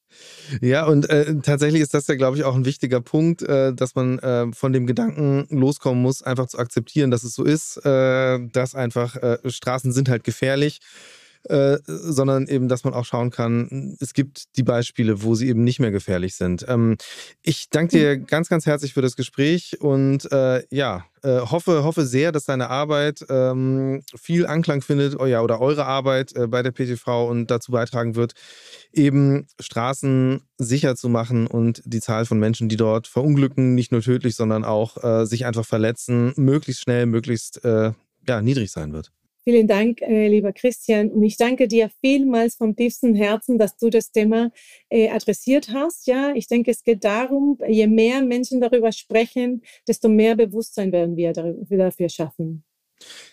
Ja, und äh, tatsächlich ist das ja, glaube ich, auch ein wichtiger Punkt, äh, dass man äh, von dem Gedanken loskommen muss, einfach zu akzeptieren, dass es so ist, äh, dass einfach äh, Straßen sind halt gefährlich äh, sondern eben, dass man auch schauen kann, es gibt die Beispiele, wo sie eben nicht mehr gefährlich sind. Ähm, ich danke dir mhm. ganz, ganz herzlich für das Gespräch und äh, ja, äh, hoffe, hoffe sehr, dass deine Arbeit ähm, viel Anklang findet, oh ja, oder eure Arbeit äh, bei der PTV und dazu beitragen wird, eben Straßen sicher zu machen und die Zahl von Menschen, die dort verunglücken, nicht nur tödlich, sondern auch äh, sich einfach verletzen, möglichst schnell, möglichst ja, niedrig sein wird. Vielen Dank, äh, lieber Christian. Und ich danke dir vielmals vom tiefsten Herzen, dass du das Thema äh, adressiert hast. Ja, ich denke, es geht darum, je mehr Menschen darüber sprechen, desto mehr Bewusstsein werden wir dafür schaffen.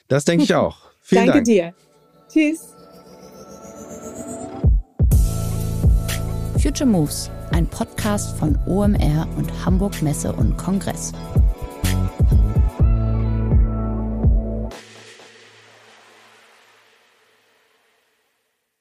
Das denke ich auch. Vielen danke Dank. dir. Tschüss. Future Moves, ein Podcast von OMR und Hamburg Messe und Kongress.